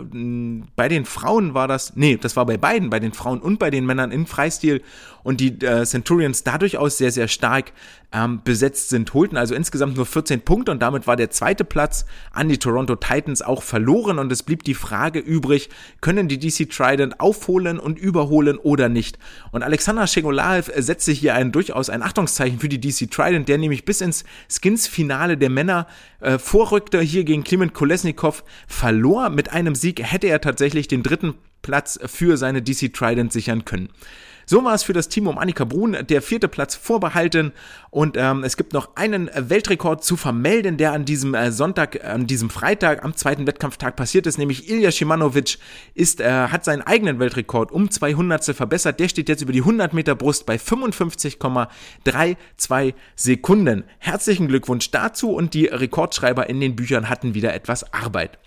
bei den Frauen war das, nee, das war bei beiden, bei den Frauen und bei den Männern in Freistil und die äh, Centurions da durchaus sehr, sehr stark ähm, besetzt sind, holten also insgesamt nur 14 Punkte und damit war der zweite Platz an die Toronto Titans auch verloren und es blieb die Frage übrig, können die DC Trident aufholen und überholen oder nicht? Und Alexander Shegolaev setzte hier ein durchaus ein Achtungszeichen für die DC Trident, der nämlich bis ins Skins-Finale der Männer äh, vorrückte, hier gegen Kliment Kolesnikov verlor. Mit einem Sieg hätte er tatsächlich den dritten Platz für seine DC Trident sichern können. So war es für das Team um Annika Brun der vierte Platz vorbehalten und ähm, es gibt noch einen Weltrekord zu vermelden, der an diesem äh, Sonntag, an diesem Freitag am zweiten Wettkampftag passiert ist, nämlich Ilya Shimanovic ist, äh, hat seinen eigenen Weltrekord um 200 verbessert. Der steht jetzt über die 100 Meter Brust bei 55,32 Sekunden. Herzlichen Glückwunsch dazu und die Rekordschreiber in den Büchern hatten wieder etwas Arbeit.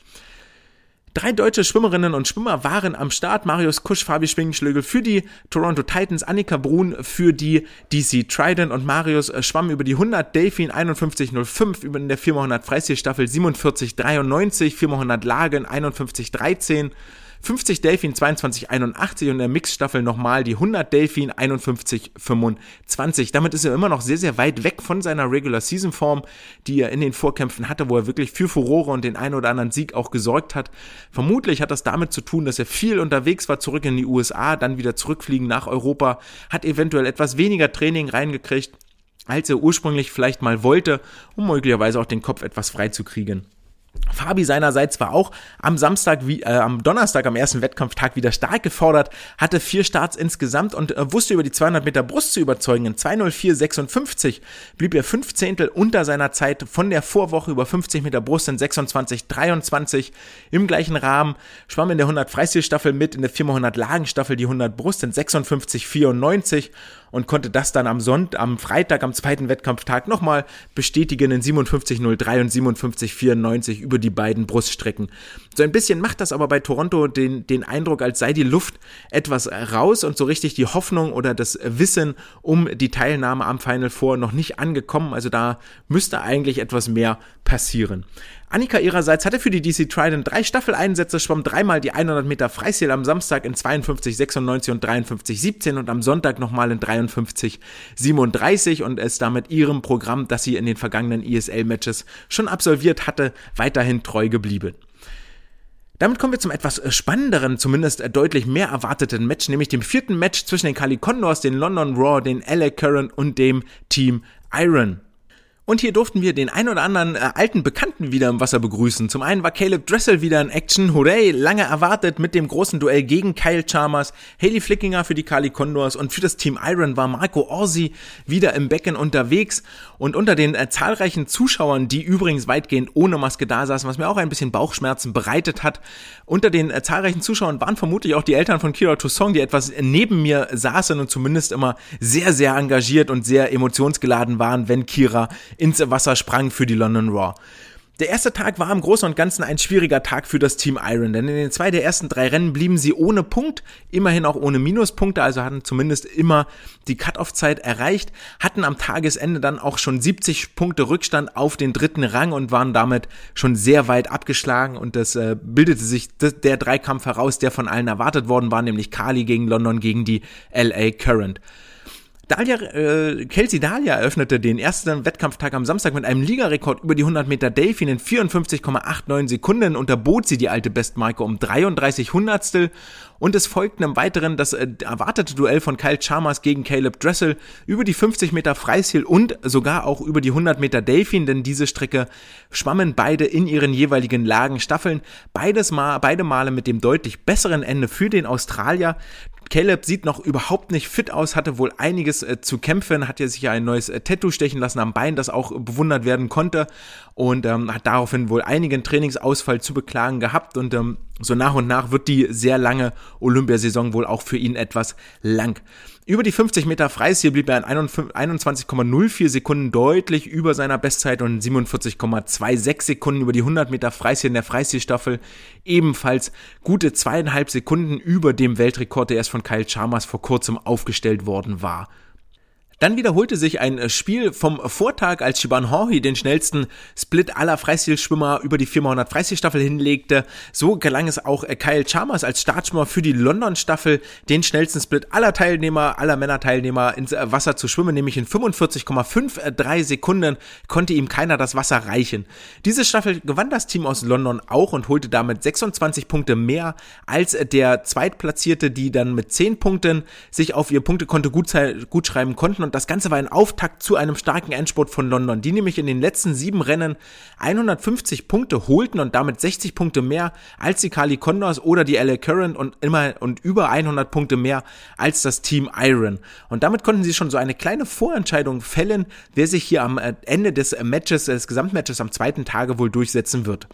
Drei deutsche Schwimmerinnen und Schwimmer waren am Start. Marius Kusch, Fabi Schwingenschlögel für die Toronto Titans, Annika Brun für die DC Trident und Marius äh, schwamm über die 100 Delfin 51.05, über in der 400 Freistilstaffel 47.93, 400 Lagen 51.13, 50 Delfin 2281 und in der Mixstaffel nochmal die 100 Delfin 5125. Damit ist er immer noch sehr, sehr weit weg von seiner Regular Season Form, die er in den Vorkämpfen hatte, wo er wirklich für Furore und den einen oder anderen Sieg auch gesorgt hat. Vermutlich hat das damit zu tun, dass er viel unterwegs war, zurück in die USA, dann wieder zurückfliegen nach Europa, hat eventuell etwas weniger Training reingekriegt, als er ursprünglich vielleicht mal wollte, um möglicherweise auch den Kopf etwas frei zu kriegen. Fabi seinerseits war auch am Samstag, wie, äh, am Donnerstag, am ersten Wettkampftag wieder stark gefordert, hatte vier Starts insgesamt und äh, wusste über die 200 Meter Brust zu überzeugen. In 204,56 blieb er fünf Zehntel unter seiner Zeit von der Vorwoche über 50 Meter Brust in 26,23 im gleichen Rahmen, schwamm in der 100 Freistilstaffel mit, in der 400 Lagenstaffel die 100 Brust in 56,94 und konnte das dann am Sonntag, am Freitag, am zweiten Wettkampftag nochmal bestätigen in 57.03 und 57.94 über die beiden Bruststrecken. So ein bisschen macht das aber bei Toronto den, den Eindruck, als sei die Luft etwas raus und so richtig die Hoffnung oder das Wissen um die Teilnahme am Final Four noch nicht angekommen. Also da müsste eigentlich etwas mehr passieren. Annika ihrerseits hatte für die DC Trident drei Staffeleinsätze, schwamm dreimal die 100 Meter Freistil am Samstag in 52,96 und 53,17 und am Sonntag nochmal in 53,37 und ist damit ihrem Programm, das sie in den vergangenen ESL-Matches schon absolviert hatte, weiterhin treu geblieben. Damit kommen wir zum etwas spannenderen, zumindest deutlich mehr erwarteten Match, nämlich dem vierten Match zwischen den Cali Condors, den London Raw, den LA Current und dem Team Iron. Und hier durften wir den ein oder anderen äh, alten Bekannten wieder im Wasser begrüßen. Zum einen war Caleb Dressel wieder in Action. Hooray, lange erwartet mit dem großen Duell gegen Kyle Chalmers. Haley Flickinger für die Kali Condors und für das Team Iron war Marco Orsi wieder im Becken unterwegs. Und unter den äh, zahlreichen Zuschauern, die übrigens weitgehend ohne Maske da saßen, was mir auch ein bisschen Bauchschmerzen bereitet hat, unter den äh, zahlreichen Zuschauern waren vermutlich auch die Eltern von Kira Toussaint, die etwas neben mir saßen und zumindest immer sehr, sehr engagiert und sehr emotionsgeladen waren, wenn Kira ins Wasser sprang für die London Raw. Der erste Tag war im Großen und Ganzen ein schwieriger Tag für das Team Iron, denn in den zwei der ersten drei Rennen blieben sie ohne Punkt, immerhin auch ohne Minuspunkte, also hatten zumindest immer die Cut-Off-Zeit erreicht, hatten am Tagesende dann auch schon 70 Punkte Rückstand auf den dritten Rang und waren damit schon sehr weit abgeschlagen und das äh, bildete sich der Dreikampf heraus, der von allen erwartet worden war, nämlich Kali gegen London gegen die LA Current. Dalia, äh, Kelsey Dalia eröffnete den ersten Wettkampftag am Samstag mit einem Ligarekord über die 100 Meter Delfin in 54,89 Sekunden, unterbot sie die alte Bestmarke um 33 Hundertstel und es folgten im Weiteren das äh, erwartete Duell von Kyle Chalmers gegen Caleb Dressel. Über die 50 Meter Freistil und sogar auch über die 100 Meter Delfin, denn diese Strecke schwammen beide in ihren jeweiligen Lagen Staffeln, beides mal, beide Male mit dem deutlich besseren Ende für den Australier. Caleb sieht noch überhaupt nicht fit aus, hatte wohl einiges äh, zu kämpfen, hat ja sich ja ein neues äh, Tattoo stechen lassen am Bein, das auch bewundert werden konnte und ähm, hat daraufhin wohl einigen Trainingsausfall zu beklagen gehabt und ähm, so nach und nach wird die sehr lange Olympiasaison wohl auch für ihn etwas lang. Über die 50 Meter Freistil blieb er in 21,04 Sekunden deutlich über seiner Bestzeit und 47,26 Sekunden über die 100 Meter Freistil in der Freistilstaffel ebenfalls gute zweieinhalb Sekunden über dem Weltrekord, der erst von Kyle Chalmers vor kurzem aufgestellt worden war. Dann wiederholte sich ein äh, Spiel vom Vortag, als Shiban Horhi den schnellsten Split aller Freistilschwimmer über die 400 Freistilstaffel hinlegte. So gelang es auch äh, Kyle Chalmers als Startschwimmer für die London-Staffel den schnellsten Split aller Teilnehmer, aller Männerteilnehmer ins äh, Wasser zu schwimmen, nämlich in 45,53 Sekunden konnte ihm keiner das Wasser reichen. Diese Staffel gewann das Team aus London auch und holte damit 26 Punkte mehr als der Zweitplatzierte, die dann mit 10 Punkten sich auf ihr Punktekonto gut, gut schreiben konnten und das Ganze war ein Auftakt zu einem starken Endspurt von London, die nämlich in den letzten sieben Rennen 150 Punkte holten und damit 60 Punkte mehr als die Kali Condors oder die LA Current und immer und über 100 Punkte mehr als das Team Iron. Und damit konnten sie schon so eine kleine Vorentscheidung fällen, wer sich hier am äh, Ende des Matches, des Gesamtmatches am zweiten Tage wohl durchsetzen wird.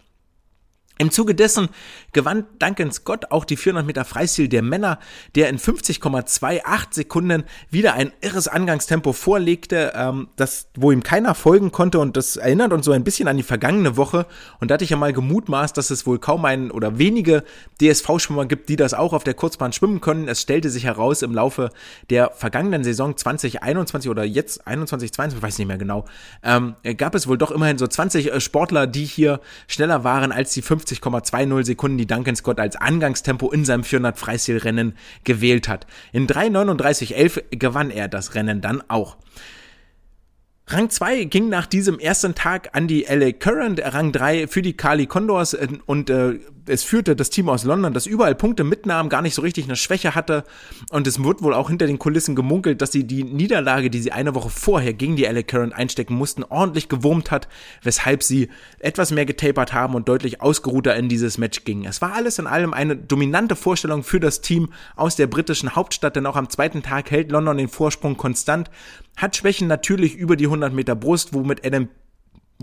Im Zuge dessen gewann Duncan Scott auch die 400 Meter Freistil der Männer, der in 50,28 Sekunden wieder ein irres Angangstempo vorlegte, ähm, das, wo ihm keiner folgen konnte und das erinnert uns so ein bisschen an die vergangene Woche und da hatte ich ja mal gemutmaßt, dass es wohl kaum einen oder wenige DSV-Schwimmer gibt, die das auch auf der Kurzbahn schwimmen können. Es stellte sich heraus im Laufe der vergangenen Saison 2021 oder jetzt 21, 22, weiß nicht mehr genau, ähm, gab es wohl doch immerhin so 20 äh, Sportler, die hier schneller waren als die 50 50,20 Sekunden, die Duncan Scott als Angangstempo in seinem 400 Freistilrennen gewählt hat. In 3,39,11 gewann er das Rennen dann auch. Rang 2 ging nach diesem ersten Tag an die LA Current, Rang 3 für die Kali Condors äh, und äh, es führte das Team aus London, das überall Punkte mitnahm, gar nicht so richtig eine Schwäche hatte. Und es wird wohl auch hinter den Kulissen gemunkelt, dass sie die Niederlage, die sie eine Woche vorher gegen die LA Current einstecken mussten, ordentlich gewurmt hat, weshalb sie etwas mehr getapert haben und deutlich ausgeruhter in dieses Match gingen. Es war alles in allem eine dominante Vorstellung für das Team aus der britischen Hauptstadt, denn auch am zweiten Tag hält London den Vorsprung konstant, hat Schwächen natürlich über die 100 Meter Brust, womit Adam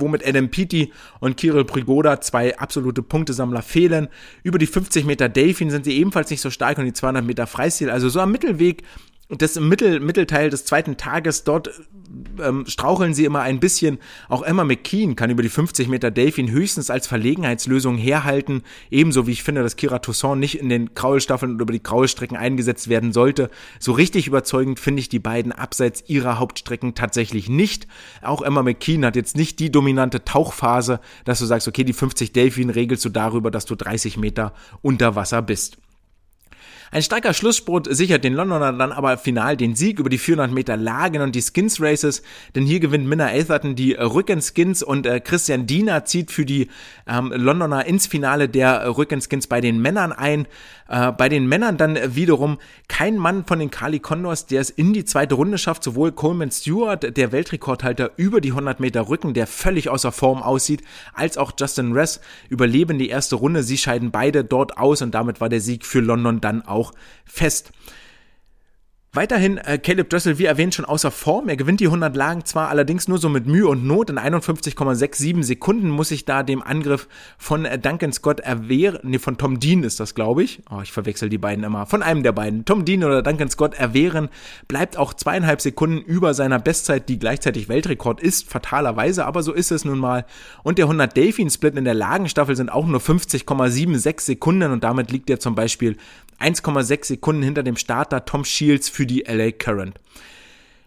womit Adam Peaty und Kirill Prigoda zwei absolute Punktesammler fehlen. Über die 50 Meter Delfin sind sie ebenfalls nicht so stark und die 200 Meter Freistil. Also so am Mittelweg das im Mittel, Mittelteil des zweiten Tages, dort ähm, straucheln sie immer ein bisschen. Auch Emma McKean kann über die 50 Meter Delfin höchstens als Verlegenheitslösung herhalten. Ebenso wie ich finde, dass Kira Toussaint nicht in den Kraulstaffeln oder über die Kraulstrecken eingesetzt werden sollte. So richtig überzeugend finde ich die beiden abseits ihrer Hauptstrecken tatsächlich nicht. Auch Emma McKean hat jetzt nicht die dominante Tauchphase, dass du sagst, okay, die 50 Delfin regelst du darüber, dass du 30 Meter unter Wasser bist. Ein starker Schlussspurt sichert den Londonern dann aber final den Sieg über die 400 Meter Lagen und die Skins Races, denn hier gewinnt Minna Atherton die Rückenskins und äh, Christian Diener zieht für die ähm, Londoner ins Finale der Rückenskins bei den Männern ein. Äh, bei den Männern dann wiederum kein Mann von den Kali Condors, der es in die zweite Runde schafft, sowohl Coleman Stewart, der Weltrekordhalter über die 100 Meter Rücken, der völlig außer Form aussieht, als auch Justin Ress überleben die erste Runde. Sie scheiden beide dort aus und damit war der Sieg für London dann auch fest. Weiterhin äh, Caleb Dressel, wie erwähnt, schon außer Form. Er gewinnt die 100 Lagen zwar allerdings nur so mit Mühe und Not. In 51,67 Sekunden muss sich da dem Angriff von äh, Duncan Scott erwehren. Nee, von Tom Dean ist das, glaube ich. Oh, ich verwechsel die beiden immer. Von einem der beiden. Tom Dean oder Duncan Scott erwehren. Bleibt auch zweieinhalb Sekunden über seiner Bestzeit, die gleichzeitig Weltrekord ist. Fatalerweise, aber so ist es nun mal. Und der 100 Delfin Split in der Lagenstaffel sind auch nur 50,76 Sekunden und damit liegt er zum Beispiel 1,6 Sekunden hinter dem Starter Tom Shields für die LA Current.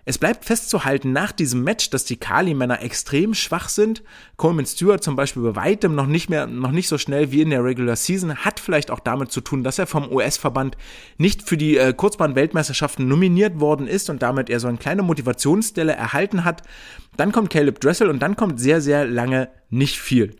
Es bleibt festzuhalten nach diesem Match, dass die Kali-Männer extrem schwach sind. Coleman Stewart zum Beispiel bei weitem noch nicht mehr, noch nicht so schnell wie in der Regular Season, hat vielleicht auch damit zu tun, dass er vom US-Verband nicht für die äh, Kurzbahn-Weltmeisterschaften nominiert worden ist und damit er so eine kleine Motivationsstelle erhalten hat. Dann kommt Caleb Dressel und dann kommt sehr, sehr lange nicht viel.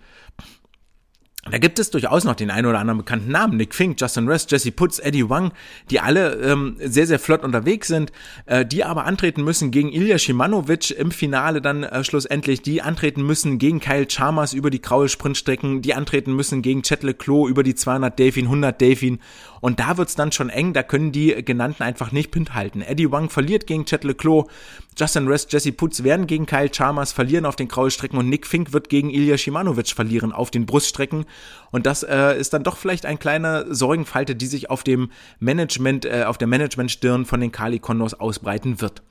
Da gibt es durchaus noch den einen oder anderen bekannten Namen. Nick Fink, Justin Rest, Jesse Putz, Eddie Wang, die alle ähm, sehr, sehr flott unterwegs sind, äh, die aber antreten müssen gegen Ilya Shimanovic im Finale dann äh, schlussendlich, die antreten müssen gegen Kyle Chalmers über die graue Sprintstrecken, die antreten müssen gegen Chet Leclos über die 200 Delfin, 100 Delfin und da wird's dann schon eng, da können die genannten einfach nicht Pint halten. Eddie Wang verliert gegen Chet Leclos, Justin Rest, Jesse Putz werden gegen Kyle Chalmers verlieren auf den Graulstrecken und Nick Fink wird gegen Ilya Shimanovic verlieren auf den Bruststrecken. Und das äh, ist dann doch vielleicht ein kleiner Sorgenfalte, die sich auf dem Management, äh, auf der Managementstirn von den Kali Condors ausbreiten wird.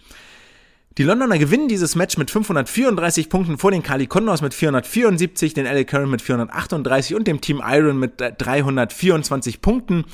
Die Londoner gewinnen dieses Match mit 534 Punkten vor den Kali Condors mit 474, den LA Current mit 438 und dem Team Iron mit 324 Punkten.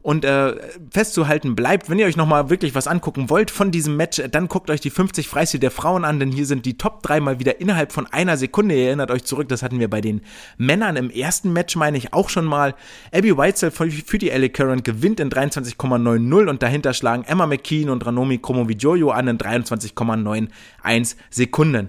Und äh, festzuhalten bleibt, wenn ihr euch nochmal wirklich was angucken wollt von diesem Match, dann guckt euch die 50 Freistil der Frauen an, denn hier sind die Top 3 mal wieder innerhalb von einer Sekunde. Ihr erinnert euch zurück, das hatten wir bei den Männern im ersten Match, meine ich, auch schon mal. Abby Weitzel für die LA Current gewinnt in 23,90 und dahinter schlagen Emma McKean und Ranomi Kromowidjojo an in 23,91 Sekunden.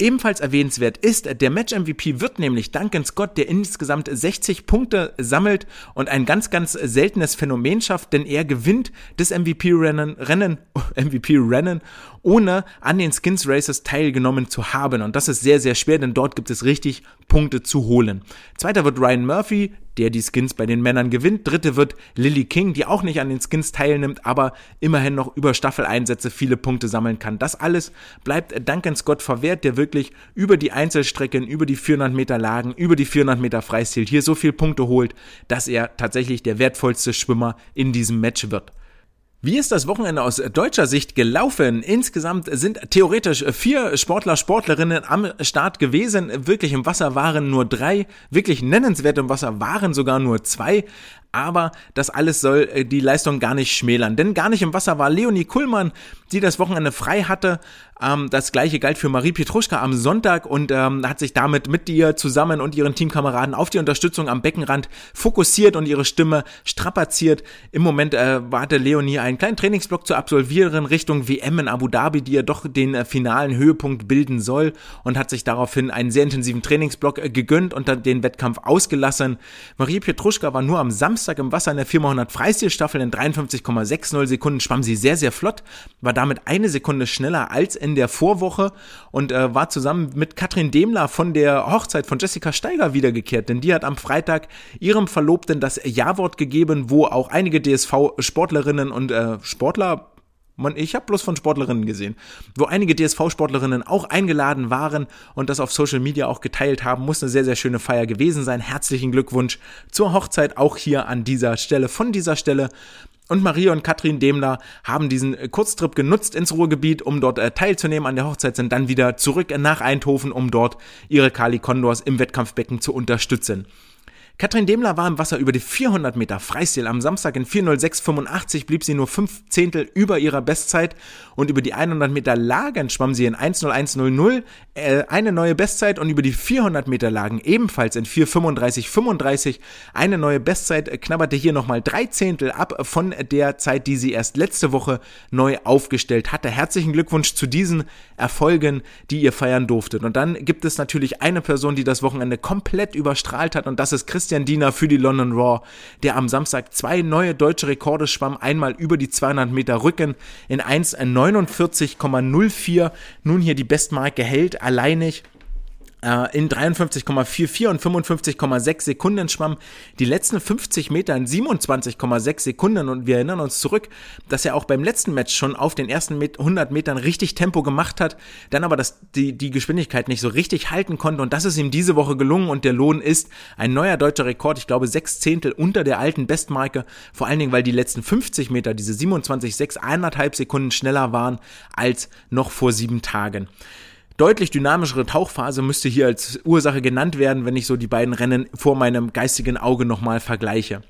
Ebenfalls erwähnenswert ist, der Match-MVP wird nämlich Duncan Scott, der insgesamt 60 Punkte sammelt und ein ganz, ganz seltenes Phänomen schafft, denn er gewinnt das MVP-Rennen, Rennen, MVP-Rennen, ohne an den Skins Races teilgenommen zu haben. Und das ist sehr, sehr schwer, denn dort gibt es richtig Punkte zu holen. Zweiter wird Ryan Murphy, der die Skins bei den Männern gewinnt. Dritte wird Lily King, die auch nicht an den Skins teilnimmt, aber immerhin noch über Staffeleinsätze viele Punkte sammeln kann. Das alles bleibt Duncan Scott verwehrt, der wirklich über die Einzelstrecken, über die 400 Meter Lagen, über die 400 Meter Freistil hier so viele Punkte holt, dass er tatsächlich der wertvollste Schwimmer in diesem Match wird. Wie ist das Wochenende aus deutscher Sicht gelaufen? Insgesamt sind theoretisch vier Sportler, Sportlerinnen am Start gewesen. Wirklich im Wasser waren nur drei. Wirklich nennenswert im Wasser waren sogar nur zwei aber das alles soll äh, die Leistung gar nicht schmälern. Denn gar nicht im Wasser war Leonie Kuhlmann, die das Wochenende frei hatte. Ähm, das gleiche galt für Marie Petruschka am Sonntag und ähm, hat sich damit mit ihr zusammen und ihren Teamkameraden auf die Unterstützung am Beckenrand fokussiert und ihre Stimme strapaziert. Im Moment äh, warte Leonie einen kleinen Trainingsblock zu absolvieren Richtung WM in Abu Dhabi, die ja doch den äh, finalen Höhepunkt bilden soll und hat sich daraufhin einen sehr intensiven Trainingsblock gegönnt und den Wettkampf ausgelassen. Marie Petruschka war nur am Samstag Samstag im Wasser in der 400 Freistilstaffel in 53,60 Sekunden schwamm sie sehr, sehr flott, war damit eine Sekunde schneller als in der Vorwoche und äh, war zusammen mit Katrin Demler von der Hochzeit von Jessica Steiger wiedergekehrt, denn die hat am Freitag ihrem Verlobten das Ja-Wort gegeben, wo auch einige DSV-Sportlerinnen und äh, Sportler man, ich habe bloß von Sportlerinnen gesehen, wo einige DSV-Sportlerinnen auch eingeladen waren und das auf Social Media auch geteilt haben. Muss eine sehr, sehr schöne Feier gewesen sein. Herzlichen Glückwunsch zur Hochzeit auch hier an dieser Stelle, von dieser Stelle. Und Maria und Katrin Demler haben diesen Kurztrip genutzt ins Ruhrgebiet, um dort äh, teilzunehmen an der Hochzeit, sind dann wieder zurück nach Eindhoven, um dort ihre Kali Condors im Wettkampfbecken zu unterstützen. Katrin Demler war im Wasser über die 400 Meter Freistil. Am Samstag in 406,85 blieb sie nur fünf Zehntel über ihrer Bestzeit und über die 100 Meter Lagen schwamm sie in 1.01.00 äh, eine neue Bestzeit und über die 400 Meter Lagen ebenfalls in 4.35,35 eine neue Bestzeit äh, knabberte hier nochmal drei Zehntel ab von der Zeit, die sie erst letzte Woche neu aufgestellt hatte. Herzlichen Glückwunsch zu diesen Erfolgen, die ihr feiern durftet. Und dann gibt es natürlich eine Person, die das Wochenende komplett überstrahlt hat und das ist Christian Christian Diener für die London Raw, der am Samstag zwei neue deutsche Rekorde schwamm, einmal über die 200 Meter Rücken in 1,49,04, nun hier die Bestmarke hält, alleinig in 53,44 und 55,6 Sekunden schwamm. Die letzten 50 Meter in 27,6 Sekunden. Und wir erinnern uns zurück, dass er auch beim letzten Match schon auf den ersten 100 Metern richtig Tempo gemacht hat, dann aber das, die, die Geschwindigkeit nicht so richtig halten konnte. Und das ist ihm diese Woche gelungen. Und der Lohn ist ein neuer deutscher Rekord, ich glaube sechs Zehntel unter der alten Bestmarke, vor allen Dingen, weil die letzten 50 Meter, diese 27,6, eineinhalb Sekunden schneller waren als noch vor sieben Tagen deutlich dynamischere Tauchphase müsste hier als Ursache genannt werden, wenn ich so die beiden Rennen vor meinem geistigen Auge nochmal vergleiche.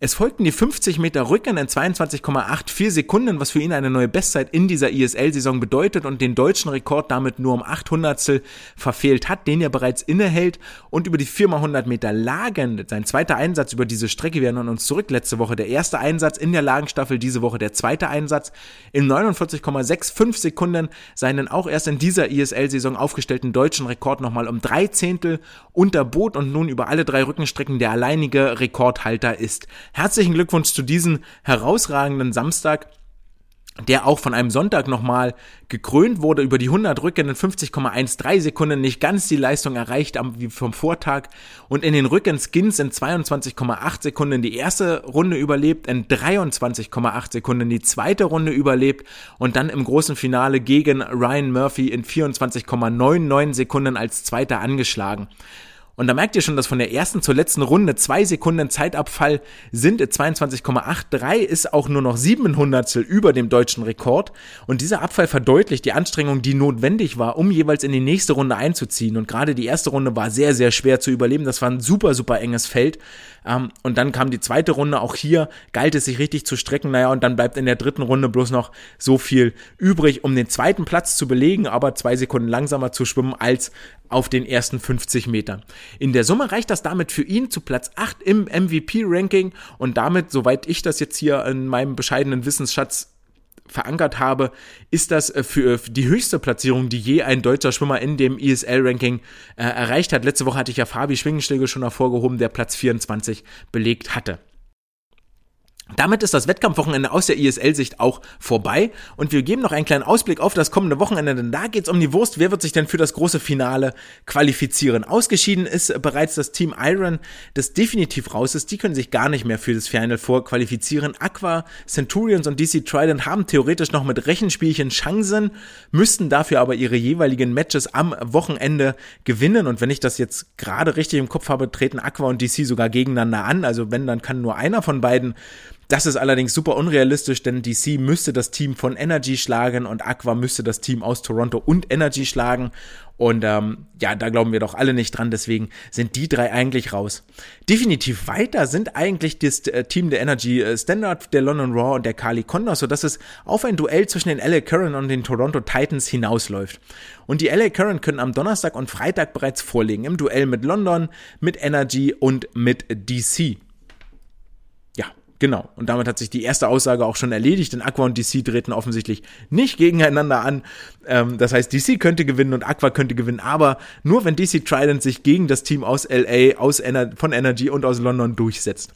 Es folgten die 50 Meter Rücken in 22,84 Sekunden, was für ihn eine neue Bestzeit in dieser ISL-Saison bedeutet und den deutschen Rekord damit nur um 800 verfehlt hat, den er bereits innehält. Und über die 4x100 Meter Lagen, sein zweiter Einsatz über diese Strecke, wir erinnern uns zurück, letzte Woche der erste Einsatz in der Lagenstaffel, diese Woche der zweite Einsatz, in 49,65 Sekunden seinen auch erst in dieser ISL-Saison aufgestellten deutschen Rekord nochmal um drei Zehntel unterbot und nun über alle drei Rückenstrecken der alleinige Rekordhalter ist. Herzlichen Glückwunsch zu diesem herausragenden Samstag der auch von einem Sonntag nochmal gekrönt wurde, über die 100 Rücken in 50,13 Sekunden. Nicht ganz die Leistung erreicht wie vom Vortag. Und in den Rücken Skins in 22,8 Sekunden die erste Runde überlebt, in 23,8 Sekunden die zweite Runde überlebt. Und dann im großen Finale gegen Ryan Murphy in 24,99 Sekunden als zweiter angeschlagen. Und da merkt ihr schon, dass von der ersten zur letzten Runde zwei Sekunden Zeitabfall sind. 22,83 ist auch nur noch 700 über dem deutschen Rekord. Und dieser Abfall verdeutlicht die Anstrengung, die notwendig war, um jeweils in die nächste Runde einzuziehen. Und gerade die erste Runde war sehr, sehr schwer zu überleben. Das war ein super, super enges Feld. Ähm, und dann kam die zweite Runde. Auch hier galt es sich richtig zu strecken. Naja, und dann bleibt in der dritten Runde bloß noch so viel übrig, um den zweiten Platz zu belegen, aber zwei Sekunden langsamer zu schwimmen als auf den ersten 50 Metern. In der Summe reicht das damit für ihn zu Platz 8 im MVP-Ranking und damit, soweit ich das jetzt hier in meinem bescheidenen Wissensschatz verankert habe, ist das äh, für die höchste Platzierung, die je ein deutscher Schwimmer in dem ESL-Ranking äh, erreicht hat. Letzte Woche hatte ich ja Fabi Schwingenschläge schon hervorgehoben, der Platz 24 belegt hatte. Damit ist das Wettkampfwochenende aus der ISL-Sicht auch vorbei und wir geben noch einen kleinen Ausblick auf das kommende Wochenende, denn da geht's um die Wurst. Wer wird sich denn für das große Finale qualifizieren? Ausgeschieden ist bereits das Team Iron, das definitiv raus ist. Die können sich gar nicht mehr für das Final vorqualifizieren. Aqua, Centurions und DC Trident haben theoretisch noch mit Rechenspielchen Chancen, müssten dafür aber ihre jeweiligen Matches am Wochenende gewinnen und wenn ich das jetzt gerade richtig im Kopf habe, treten Aqua und DC sogar gegeneinander an. Also wenn, dann kann nur einer von beiden das ist allerdings super unrealistisch, denn DC müsste das Team von Energy schlagen und Aqua müsste das Team aus Toronto und Energy schlagen. Und ähm, ja, da glauben wir doch alle nicht dran, deswegen sind die drei eigentlich raus. Definitiv weiter sind eigentlich das äh, Team der Energy äh, Standard, der London Raw und der Kali Condor, sodass es auf ein Duell zwischen den LA Current und den Toronto Titans hinausläuft. Und die LA Current können am Donnerstag und Freitag bereits vorlegen im Duell mit London, mit Energy und mit DC. Genau. Und damit hat sich die erste Aussage auch schon erledigt, denn Aqua und DC treten offensichtlich nicht gegeneinander an. Ähm, das heißt, DC könnte gewinnen und Aqua könnte gewinnen, aber nur wenn DC Trident sich gegen das Team aus LA, aus Ener von Energy und aus London durchsetzt.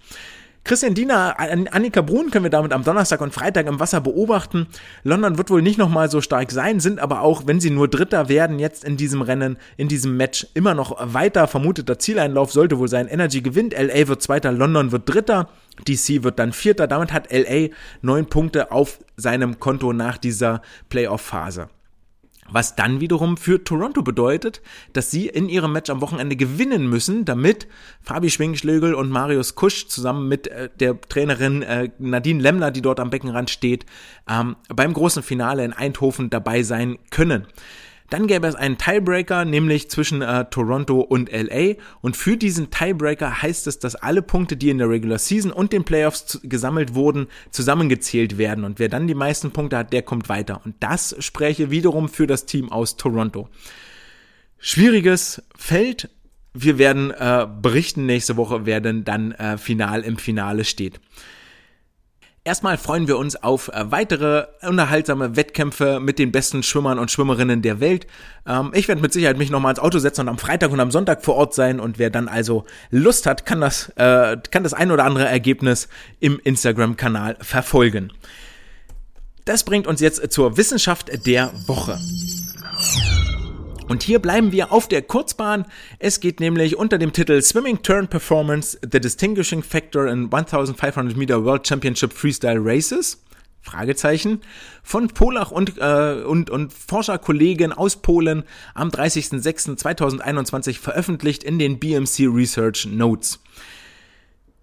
Christian Diener, Annika Brun können wir damit am Donnerstag und Freitag im Wasser beobachten. London wird wohl nicht nochmal so stark sein, sind aber auch, wenn sie nur Dritter werden, jetzt in diesem Rennen, in diesem Match immer noch weiter. Vermuteter Zieleinlauf sollte wohl sein. Energy gewinnt, LA wird Zweiter, London wird Dritter. DC wird dann Vierter. Damit hat LA neun Punkte auf seinem Konto nach dieser Playoff-Phase. Was dann wiederum für Toronto bedeutet, dass sie in ihrem Match am Wochenende gewinnen müssen, damit Fabi Schwingschlögel und Marius Kusch zusammen mit äh, der Trainerin äh, Nadine Lemmler, die dort am Beckenrand steht, ähm, beim großen Finale in Eindhoven dabei sein können. Dann gäbe es einen Tiebreaker, nämlich zwischen äh, Toronto und LA. Und für diesen Tiebreaker heißt es, dass alle Punkte, die in der Regular Season und den Playoffs gesammelt wurden, zusammengezählt werden. Und wer dann die meisten Punkte hat, der kommt weiter. Und das spräche wiederum für das Team aus Toronto. Schwieriges Feld. Wir werden äh, berichten nächste Woche, wer denn dann äh, final im Finale steht. Erstmal freuen wir uns auf äh, weitere unterhaltsame Wettkämpfe mit den besten Schwimmern und Schwimmerinnen der Welt. Ähm, ich werde mit Sicherheit mich nochmal ins Auto setzen und am Freitag und am Sonntag vor Ort sein. Und wer dann also Lust hat, kann das, äh, kann das ein oder andere Ergebnis im Instagram-Kanal verfolgen. Das bringt uns jetzt zur Wissenschaft der Woche. Und hier bleiben wir auf der Kurzbahn. Es geht nämlich unter dem Titel Swimming Turn Performance, The Distinguishing Factor in 1500 Meter World Championship Freestyle Races. Fragezeichen, von Polach und, äh, und, und Forscherkollegen aus Polen am 30.06.2021 veröffentlicht in den BMC Research Notes.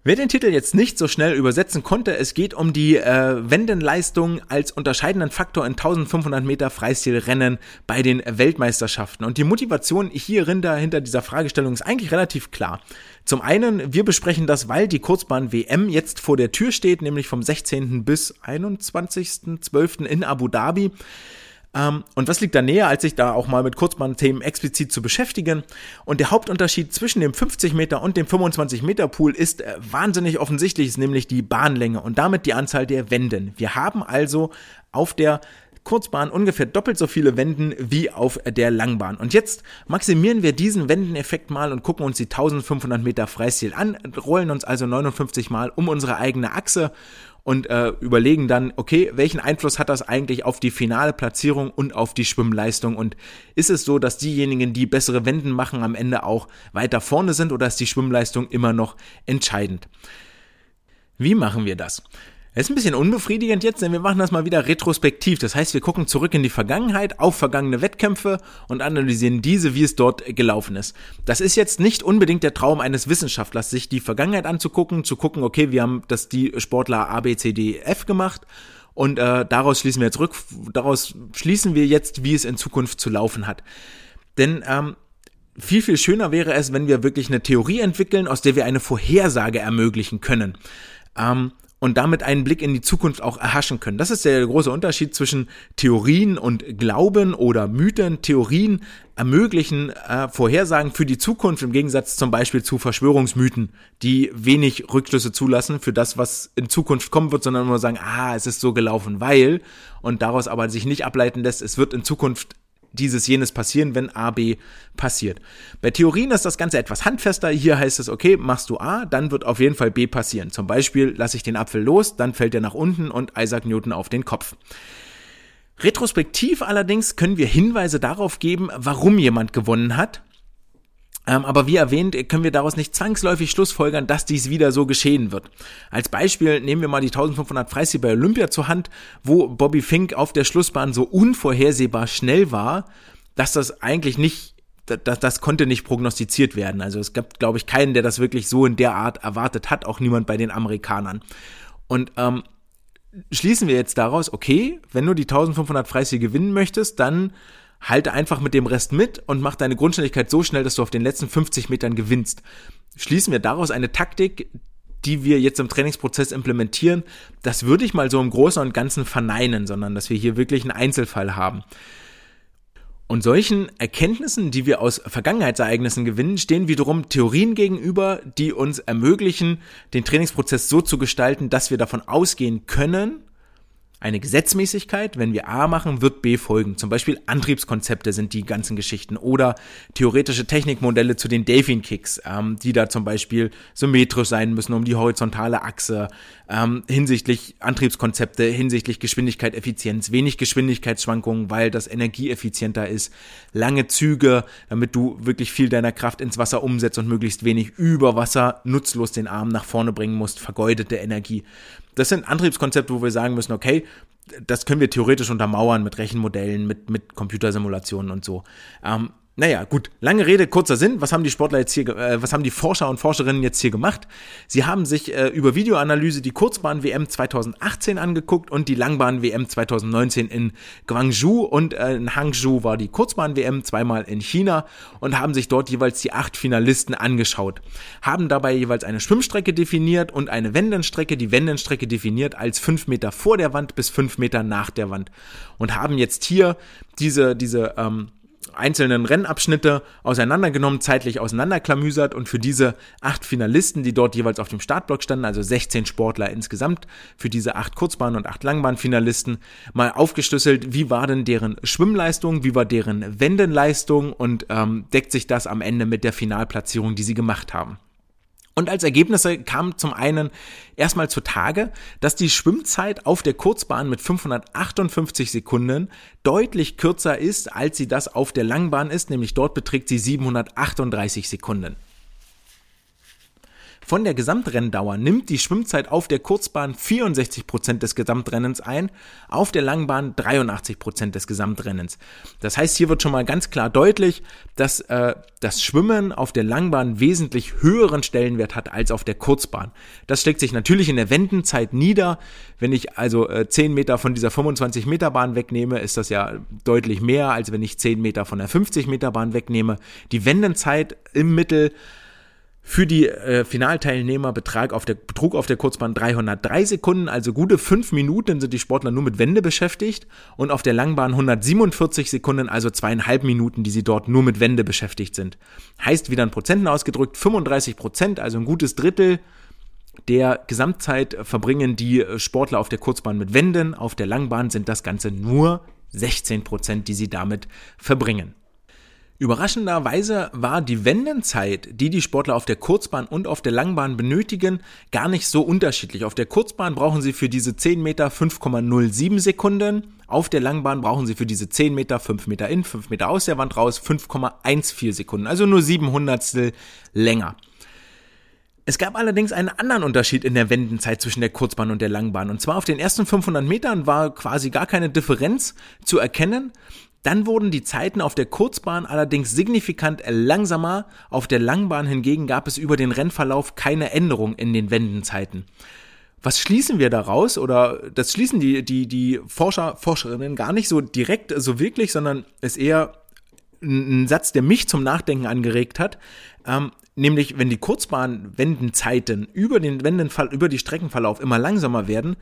Wer den Titel jetzt nicht so schnell übersetzen konnte, es geht um die äh, Wendenleistung als unterscheidenden Faktor in 1500 Meter Freistilrennen bei den Weltmeisterschaften. Und die Motivation hierin dahinter dieser Fragestellung ist eigentlich relativ klar. Zum einen, wir besprechen das, weil die Kurzbahn WM jetzt vor der Tür steht, nämlich vom 16. bis 21.12. in Abu Dhabi. Ähm, und was liegt da näher, als sich da auch mal mit Kurzbahnthemen explizit zu beschäftigen? Und der Hauptunterschied zwischen dem 50 Meter und dem 25 Meter Pool ist äh, wahnsinnig offensichtlich, ist nämlich die Bahnlänge und damit die Anzahl der Wenden. Wir haben also auf der Kurzbahn ungefähr doppelt so viele Wenden wie auf der Langbahn. Und jetzt maximieren wir diesen Wendeneffekt mal und gucken uns die 1500 Meter Freistil an, rollen uns also 59 Mal um unsere eigene Achse und äh, überlegen dann, okay, welchen Einfluss hat das eigentlich auf die finale Platzierung und auf die Schwimmleistung und ist es so, dass diejenigen, die bessere Wenden machen, am Ende auch weiter vorne sind oder ist die Schwimmleistung immer noch entscheidend? Wie machen wir das? Es ist ein bisschen unbefriedigend jetzt, denn wir machen das mal wieder retrospektiv. Das heißt, wir gucken zurück in die Vergangenheit, auf vergangene Wettkämpfe und analysieren diese, wie es dort gelaufen ist. Das ist jetzt nicht unbedingt der Traum eines Wissenschaftlers, sich die Vergangenheit anzugucken, zu gucken, okay, wir haben das die Sportler A, B, C, D, F gemacht und äh, daraus schließen wir jetzt rück, daraus schließen wir jetzt, wie es in Zukunft zu laufen hat. Denn ähm, viel, viel schöner wäre es, wenn wir wirklich eine Theorie entwickeln, aus der wir eine Vorhersage ermöglichen können. Ähm, und damit einen Blick in die Zukunft auch erhaschen können. Das ist der große Unterschied zwischen Theorien und Glauben oder Mythen. Theorien ermöglichen äh, Vorhersagen für die Zukunft im Gegensatz zum Beispiel zu Verschwörungsmythen, die wenig Rückschlüsse zulassen für das, was in Zukunft kommen wird, sondern nur sagen, ah, es ist so gelaufen, weil und daraus aber sich nicht ableiten lässt, es wird in Zukunft dieses, jenes passieren, wenn A, B passiert. Bei Theorien ist das Ganze etwas handfester. Hier heißt es, okay, machst du A, dann wird auf jeden Fall B passieren. Zum Beispiel lasse ich den Apfel los, dann fällt er nach unten und Isaac Newton auf den Kopf. Retrospektiv allerdings können wir Hinweise darauf geben, warum jemand gewonnen hat ähm, aber wie erwähnt, können wir daraus nicht zwangsläufig schlussfolgern, dass dies wieder so geschehen wird. Als Beispiel nehmen wir mal die 1500 Freistil bei Olympia zur Hand, wo Bobby Fink auf der Schlussbahn so unvorhersehbar schnell war, dass das eigentlich nicht das, das konnte nicht prognostiziert werden. Also es gab, glaube ich, keinen, der das wirklich so in der Art erwartet hat, auch niemand bei den Amerikanern. Und ähm, schließen wir jetzt daraus, okay, wenn du die 1500 Freistil gewinnen möchtest, dann halte einfach mit dem Rest mit und mach deine Grundschnelligkeit so schnell, dass du auf den letzten 50 Metern gewinnst. Schließen wir daraus eine Taktik, die wir jetzt im Trainingsprozess implementieren, das würde ich mal so im Großen und Ganzen verneinen, sondern dass wir hier wirklich einen Einzelfall haben. Und solchen Erkenntnissen, die wir aus Vergangenheitsereignissen gewinnen, stehen wiederum Theorien gegenüber, die uns ermöglichen, den Trainingsprozess so zu gestalten, dass wir davon ausgehen können, eine Gesetzmäßigkeit, wenn wir A machen, wird B folgen. Zum Beispiel Antriebskonzepte sind die ganzen Geschichten oder theoretische Technikmodelle zu den Delfin-Kicks, ähm, die da zum Beispiel symmetrisch sein müssen um die horizontale Achse, ähm, hinsichtlich Antriebskonzepte, hinsichtlich Geschwindigkeit, Effizienz, wenig Geschwindigkeitsschwankungen, weil das energieeffizienter ist, lange Züge, damit du wirklich viel deiner Kraft ins Wasser umsetzt und möglichst wenig über Wasser nutzlos den Arm nach vorne bringen musst, vergeudete Energie. Das sind Antriebskonzepte, wo wir sagen müssen, okay, das können wir theoretisch untermauern mit Rechenmodellen, mit, mit Computersimulationen und so. Ähm, naja, gut, lange Rede, kurzer Sinn. Was haben die Sportler jetzt hier, äh, was haben die Forscher und Forscherinnen jetzt hier gemacht? Sie haben sich äh, über Videoanalyse die Kurzbahn-WM 2018 angeguckt und die Langbahn-WM 2019 in Guangzhou und äh, in Hangzhou war die Kurzbahn-WM zweimal in China und haben sich dort jeweils die acht Finalisten angeschaut. Haben dabei jeweils eine Schwimmstrecke definiert und eine Wendenstrecke, die Wendenstrecke definiert als fünf Meter vor der Wand bis fünf Meter nach der Wand und haben jetzt hier diese, diese, ähm, einzelnen Rennabschnitte auseinandergenommen, zeitlich auseinanderklamüsert und für diese acht Finalisten, die dort jeweils auf dem Startblock standen, also 16 Sportler insgesamt, für diese acht Kurzbahn- und acht Langbahnfinalisten, mal aufgeschlüsselt, wie war denn deren Schwimmleistung, wie war deren Wendenleistung und ähm, deckt sich das am Ende mit der Finalplatzierung, die sie gemacht haben. Und als Ergebnisse kam zum einen erstmal zutage, dass die Schwimmzeit auf der Kurzbahn mit 558 Sekunden deutlich kürzer ist, als sie das auf der Langbahn ist, nämlich dort beträgt sie 738 Sekunden. Von der Gesamtrenndauer nimmt die Schwimmzeit auf der Kurzbahn 64 Prozent des Gesamtrennens ein, auf der Langbahn 83 Prozent des Gesamtrennens. Das heißt, hier wird schon mal ganz klar deutlich, dass äh, das Schwimmen auf der Langbahn wesentlich höheren Stellenwert hat als auf der Kurzbahn. Das steckt sich natürlich in der Wendenzeit nieder. Wenn ich also äh, 10 Meter von dieser 25 Meter Bahn wegnehme, ist das ja deutlich mehr, als wenn ich 10 Meter von der 50 Meter Bahn wegnehme. Die Wendenzeit im Mittel für die äh, Finalteilnehmer betrag auf der, betrug auf der Kurzbahn 303 Sekunden, also gute fünf Minuten sind die Sportler nur mit Wende beschäftigt und auf der Langbahn 147 Sekunden, also zweieinhalb Minuten, die sie dort nur mit Wende beschäftigt sind. Heißt wieder in Prozenten ausgedrückt, 35 Prozent, also ein gutes Drittel der Gesamtzeit verbringen die Sportler auf der Kurzbahn mit Wenden, auf der Langbahn sind das Ganze nur 16 Prozent, die sie damit verbringen. Überraschenderweise war die Wendenzeit, die die Sportler auf der Kurzbahn und auf der Langbahn benötigen, gar nicht so unterschiedlich. Auf der Kurzbahn brauchen sie für diese 10 Meter 5,07 Sekunden. Auf der Langbahn brauchen sie für diese 10 Meter 5 Meter in, 5 Meter aus der Wand raus 5,14 Sekunden. Also nur 7 Hundertstel länger. Es gab allerdings einen anderen Unterschied in der Wendenzeit zwischen der Kurzbahn und der Langbahn. Und zwar auf den ersten 500 Metern war quasi gar keine Differenz zu erkennen. Dann wurden die Zeiten auf der Kurzbahn allerdings signifikant langsamer, auf der Langbahn hingegen gab es über den Rennverlauf keine Änderung in den Wendenzeiten. Was schließen wir daraus? Oder das schließen die, die, die Forscher, Forscherinnen gar nicht so direkt, so wirklich, sondern ist eher ein Satz, der mich zum Nachdenken angeregt hat. Ähm, nämlich, wenn die Kurzbahnwendenzeiten über den Wendenfall, über die Streckenverlauf immer langsamer werden,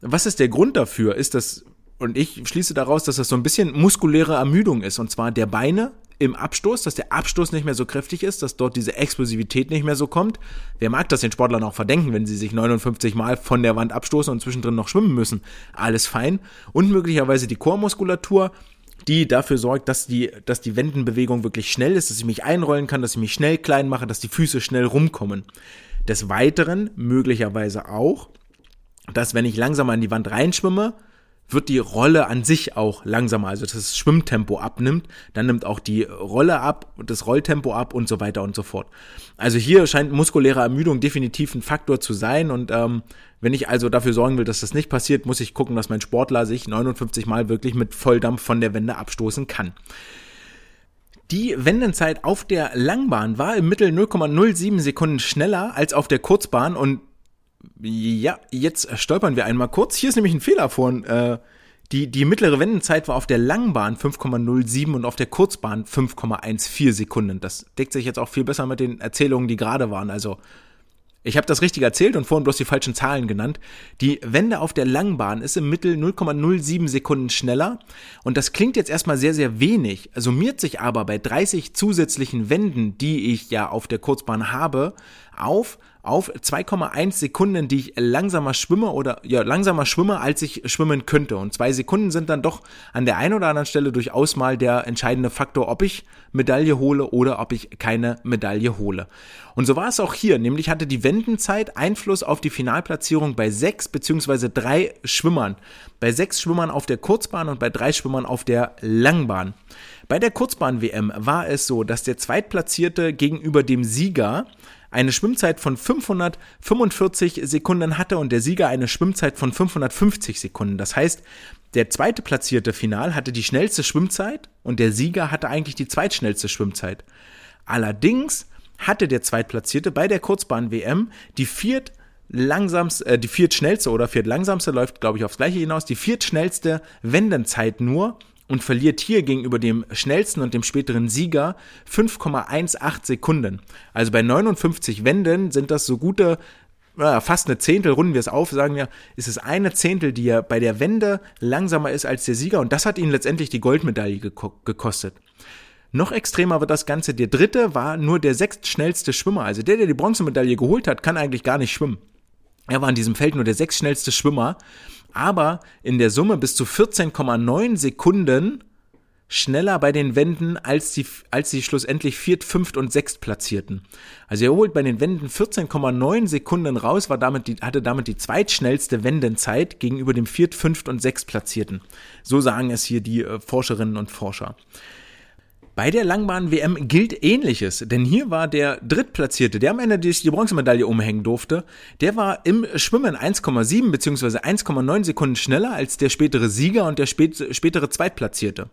was ist der Grund dafür? Ist das und ich schließe daraus, dass das so ein bisschen muskuläre Ermüdung ist. Und zwar der Beine im Abstoß, dass der Abstoß nicht mehr so kräftig ist, dass dort diese Explosivität nicht mehr so kommt. Wer mag das den Sportlern auch verdenken, wenn sie sich 59 Mal von der Wand abstoßen und zwischendrin noch schwimmen müssen? Alles fein. Und möglicherweise die Chormuskulatur, die dafür sorgt, dass die, dass die Wendenbewegung wirklich schnell ist, dass ich mich einrollen kann, dass ich mich schnell klein mache, dass die Füße schnell rumkommen. Des Weiteren möglicherweise auch, dass wenn ich langsam an die Wand reinschwimme, wird die Rolle an sich auch langsamer, also das Schwimmtempo abnimmt, dann nimmt auch die Rolle ab, das Rolltempo ab und so weiter und so fort. Also hier scheint muskuläre Ermüdung definitiv ein Faktor zu sein und ähm, wenn ich also dafür sorgen will, dass das nicht passiert, muss ich gucken, dass mein Sportler sich 59 Mal wirklich mit Volldampf von der Wende abstoßen kann. Die Wendenzeit auf der Langbahn war im Mittel 0,07 Sekunden schneller als auf der Kurzbahn und ja, jetzt stolpern wir einmal kurz. Hier ist nämlich ein Fehler von. Äh, die, die mittlere Wendenzeit war auf der Langbahn 5,07 und auf der Kurzbahn 5,14 Sekunden. Das deckt sich jetzt auch viel besser mit den Erzählungen, die gerade waren. Also ich habe das richtig erzählt und vorhin bloß die falschen Zahlen genannt. Die Wende auf der Langbahn ist im Mittel 0,07 Sekunden schneller und das klingt jetzt erstmal sehr, sehr wenig, summiert sich aber bei 30 zusätzlichen Wenden, die ich ja auf der Kurzbahn habe, auf auf 2,1 Sekunden, die ich langsamer schwimme oder ja, langsamer schwimme, als ich schwimmen könnte. Und zwei Sekunden sind dann doch an der einen oder anderen Stelle durchaus mal der entscheidende Faktor, ob ich Medaille hole oder ob ich keine Medaille hole. Und so war es auch hier, nämlich hatte die Wendenzeit Einfluss auf die Finalplatzierung bei sechs beziehungsweise drei Schwimmern. Bei sechs Schwimmern auf der Kurzbahn und bei drei Schwimmern auf der Langbahn. Bei der Kurzbahn-WM war es so, dass der Zweitplatzierte gegenüber dem Sieger eine Schwimmzeit von 545 Sekunden hatte und der Sieger eine Schwimmzeit von 550 Sekunden. Das heißt, der zweite platzierte Final hatte die schnellste Schwimmzeit und der Sieger hatte eigentlich die zweitschnellste Schwimmzeit. Allerdings hatte der zweitplatzierte bei der Kurzbahn WM die viert langsamste, äh, die viertschnellste oder viertlangsamste läuft, glaube ich, aufs gleiche hinaus, die viertschnellste Wendenzeit nur und verliert hier gegenüber dem schnellsten und dem späteren Sieger 5,18 Sekunden. Also bei 59 Wenden sind das so gute fast eine Zehntel, runden wir es auf, sagen wir, ist es eine Zehntel, die ja bei der Wende langsamer ist als der Sieger und das hat ihn letztendlich die Goldmedaille gekostet. Noch extremer wird das Ganze. Der dritte war nur der sechstschnellste Schwimmer. Also der, der die Bronzemedaille geholt hat, kann eigentlich gar nicht schwimmen. Er war in diesem Feld nur der sechstschnellste Schwimmer aber in der Summe bis zu 14,9 Sekunden schneller bei den Wänden als die, als die schlussendlich viert, fünft und sechst Platzierten. Also er holt bei den Wänden 14,9 Sekunden raus, war damit die, hatte damit die zweitschnellste Wendenzeit gegenüber dem viert, fünft und sechst Platzierten. So sagen es hier die äh, Forscherinnen und Forscher. Bei der Langbahn-WM gilt ähnliches, denn hier war der Drittplatzierte, der am Ende die, die Bronzemedaille umhängen durfte, der war im Schwimmen 1,7 bzw. 1,9 Sekunden schneller als der spätere Sieger und der spät, spätere Zweitplatzierte.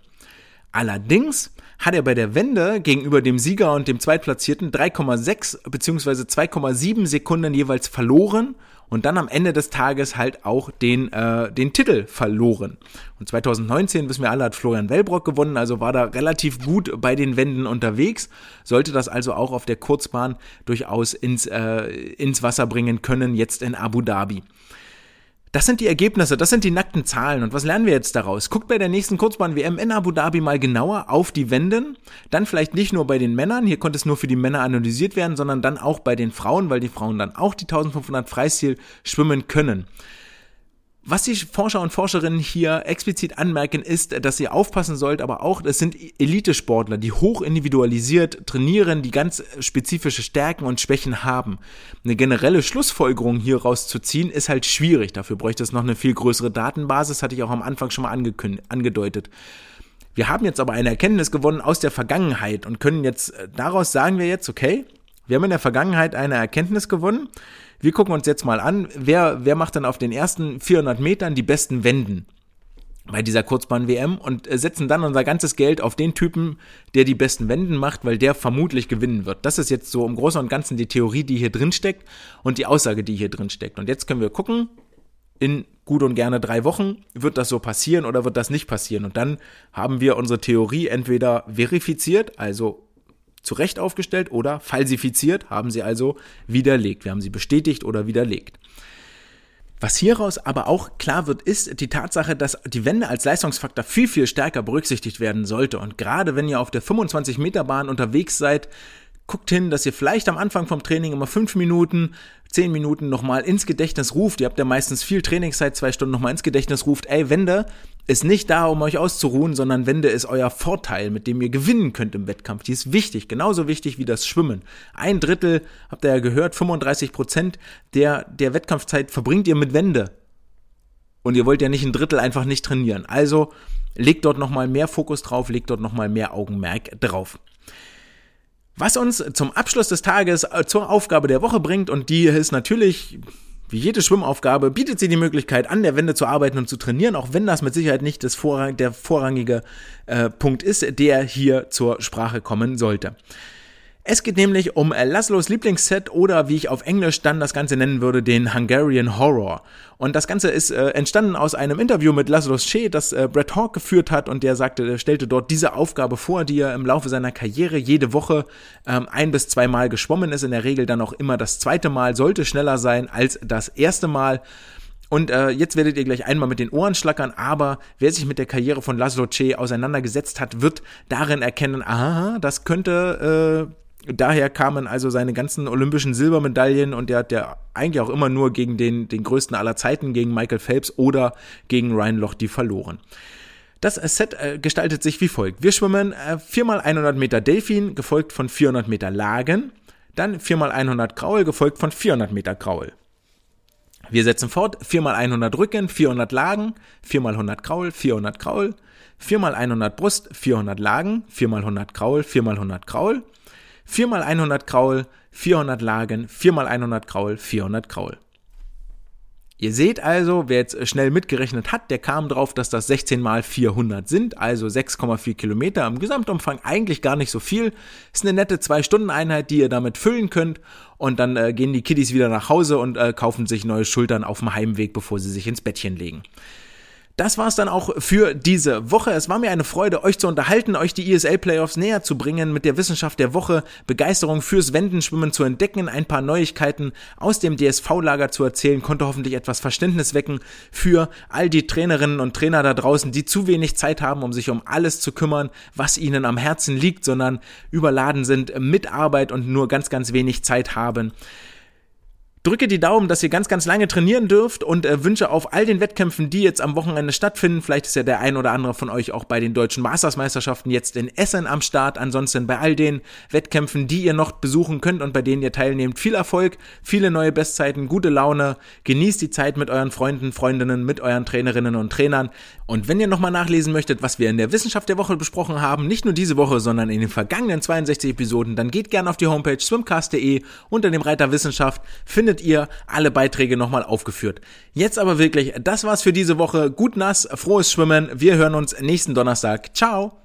Allerdings hat er bei der Wende gegenüber dem Sieger und dem Zweitplatzierten 3,6 bzw. 2,7 Sekunden jeweils verloren und dann am Ende des Tages halt auch den, äh, den Titel verloren. Und 2019, wissen wir alle, hat Florian Wellbrock gewonnen, also war da relativ gut bei den Wänden unterwegs, sollte das also auch auf der Kurzbahn durchaus ins, äh, ins Wasser bringen können, jetzt in Abu Dhabi. Das sind die Ergebnisse, das sind die nackten Zahlen. Und was lernen wir jetzt daraus? Guckt bei der nächsten Kurzbahn-WM in Abu Dhabi mal genauer auf die Wenden. Dann vielleicht nicht nur bei den Männern, hier konnte es nur für die Männer analysiert werden, sondern dann auch bei den Frauen, weil die Frauen dann auch die 1500 Freistil schwimmen können. Was die Forscher und Forscherinnen hier explizit anmerken, ist, dass ihr aufpassen sollt, aber auch, es sind Elitesportler, die hoch individualisiert trainieren, die ganz spezifische Stärken und Schwächen haben. Eine generelle Schlussfolgerung hier rauszuziehen, ist halt schwierig. Dafür bräuchte es noch eine viel größere Datenbasis, hatte ich auch am Anfang schon mal angedeutet. Wir haben jetzt aber eine Erkenntnis gewonnen aus der Vergangenheit und können jetzt, äh, daraus sagen wir jetzt, okay, wir haben in der Vergangenheit eine Erkenntnis gewonnen. Wir gucken uns jetzt mal an, wer, wer macht dann auf den ersten 400 Metern die besten Wenden bei dieser Kurzbahn-WM und äh, setzen dann unser ganzes Geld auf den Typen, der die besten Wenden macht, weil der vermutlich gewinnen wird. Das ist jetzt so im Großen und Ganzen die Theorie, die hier drin steckt und die Aussage, die hier drin steckt. Und jetzt können wir gucken, in gut und gerne drei Wochen wird das so passieren oder wird das nicht passieren. Und dann haben wir unsere Theorie entweder verifiziert, also zu Recht aufgestellt oder falsifiziert, haben sie also widerlegt. Wir haben sie bestätigt oder widerlegt. Was hieraus aber auch klar wird, ist die Tatsache, dass die Wende als Leistungsfaktor viel, viel stärker berücksichtigt werden sollte. Und gerade wenn ihr auf der 25 Meter Bahn unterwegs seid, guckt hin, dass ihr vielleicht am Anfang vom Training immer fünf Minuten, zehn Minuten nochmal ins Gedächtnis ruft. Ihr habt ja meistens viel Trainingszeit, zwei Stunden nochmal ins Gedächtnis ruft. Ey, Wende ist nicht da, um euch auszuruhen, sondern Wende ist euer Vorteil, mit dem ihr gewinnen könnt im Wettkampf. Die ist wichtig, genauso wichtig wie das Schwimmen. Ein Drittel, habt ihr ja gehört, 35 Prozent der, der Wettkampfzeit verbringt ihr mit Wende. Und ihr wollt ja nicht ein Drittel einfach nicht trainieren. Also legt dort nochmal mehr Fokus drauf, legt dort nochmal mehr Augenmerk drauf. Was uns zum Abschluss des Tages äh, zur Aufgabe der Woche bringt, und die ist natürlich, wie jede Schwimmaufgabe, bietet sie die Möglichkeit, an der Wende zu arbeiten und zu trainieren, auch wenn das mit Sicherheit nicht das Vorrang, der vorrangige äh, Punkt ist, der hier zur Sprache kommen sollte. Es geht nämlich um Laszlos Lieblingsset oder wie ich auf Englisch dann das Ganze nennen würde, den Hungarian Horror. Und das Ganze ist äh, entstanden aus einem Interview mit Laszlos Che, das äh, Brett Hawk geführt hat und der sagte, der stellte dort diese Aufgabe vor, die er im Laufe seiner Karriere jede Woche ähm, ein bis zweimal geschwommen ist, in der Regel dann auch immer das zweite Mal, sollte schneller sein als das erste Mal. Und äh, jetzt werdet ihr gleich einmal mit den Ohren schlackern, aber wer sich mit der Karriere von Laszlo Che auseinandergesetzt hat, wird darin erkennen, aha, das könnte äh, daher kamen also seine ganzen olympischen Silbermedaillen und der hat ja eigentlich auch immer nur gegen den, den größten aller Zeiten, gegen Michael Phelps oder gegen Ryan Lochte verloren. Das Set äh, gestaltet sich wie folgt. Wir schwimmen äh, 4x100 Meter Delfin, gefolgt von 400 Meter Lagen, dann 4x100 Kraul, gefolgt von 400 Meter Kraul. Wir setzen fort, 4x100 Rücken, 400 Lagen, 4x100 Kraul, 400 Kraul, 4x100 Brust, 400 Lagen, 4x100 Kraul, 4x100 Kraul, 4 mal 100 Kraul, 400 Lagen, 4 mal 100 Kraul, 400 Kraul. Ihr seht also, wer jetzt schnell mitgerechnet hat, der kam drauf, dass das 16 mal 400 sind, also 6,4 Kilometer im Gesamtumfang eigentlich gar nicht so viel. Ist eine nette 2-Stunden-Einheit, die ihr damit füllen könnt und dann äh, gehen die Kiddies wieder nach Hause und äh, kaufen sich neue Schultern auf dem Heimweg, bevor sie sich ins Bettchen legen. Das war's dann auch für diese Woche. Es war mir eine Freude, euch zu unterhalten, euch die ESL Playoffs näher zu bringen, mit der Wissenschaft der Woche Begeisterung fürs Wendenschwimmen zu entdecken, ein paar Neuigkeiten aus dem DSV-Lager zu erzählen, konnte hoffentlich etwas Verständnis wecken für all die Trainerinnen und Trainer da draußen, die zu wenig Zeit haben, um sich um alles zu kümmern, was ihnen am Herzen liegt, sondern überladen sind mit Arbeit und nur ganz, ganz wenig Zeit haben. Drücke die Daumen, dass ihr ganz, ganz lange trainieren dürft und äh, wünsche auf all den Wettkämpfen, die jetzt am Wochenende stattfinden, vielleicht ist ja der ein oder andere von euch auch bei den deutschen Mastersmeisterschaften jetzt in Essen am Start, ansonsten bei all den Wettkämpfen, die ihr noch besuchen könnt und bei denen ihr teilnehmt, viel Erfolg, viele neue Bestzeiten, gute Laune, genießt die Zeit mit euren Freunden, Freundinnen, mit euren Trainerinnen und Trainern und wenn ihr nochmal nachlesen möchtet, was wir in der Wissenschaft der Woche besprochen haben, nicht nur diese Woche, sondern in den vergangenen 62 Episoden, dann geht gerne auf die Homepage swimcast.de unter dem Reiter Wissenschaft findet ihr alle Beiträge nochmal aufgeführt. Jetzt aber wirklich, das war's für diese Woche. Gut nass, frohes Schwimmen. Wir hören uns nächsten Donnerstag. Ciao.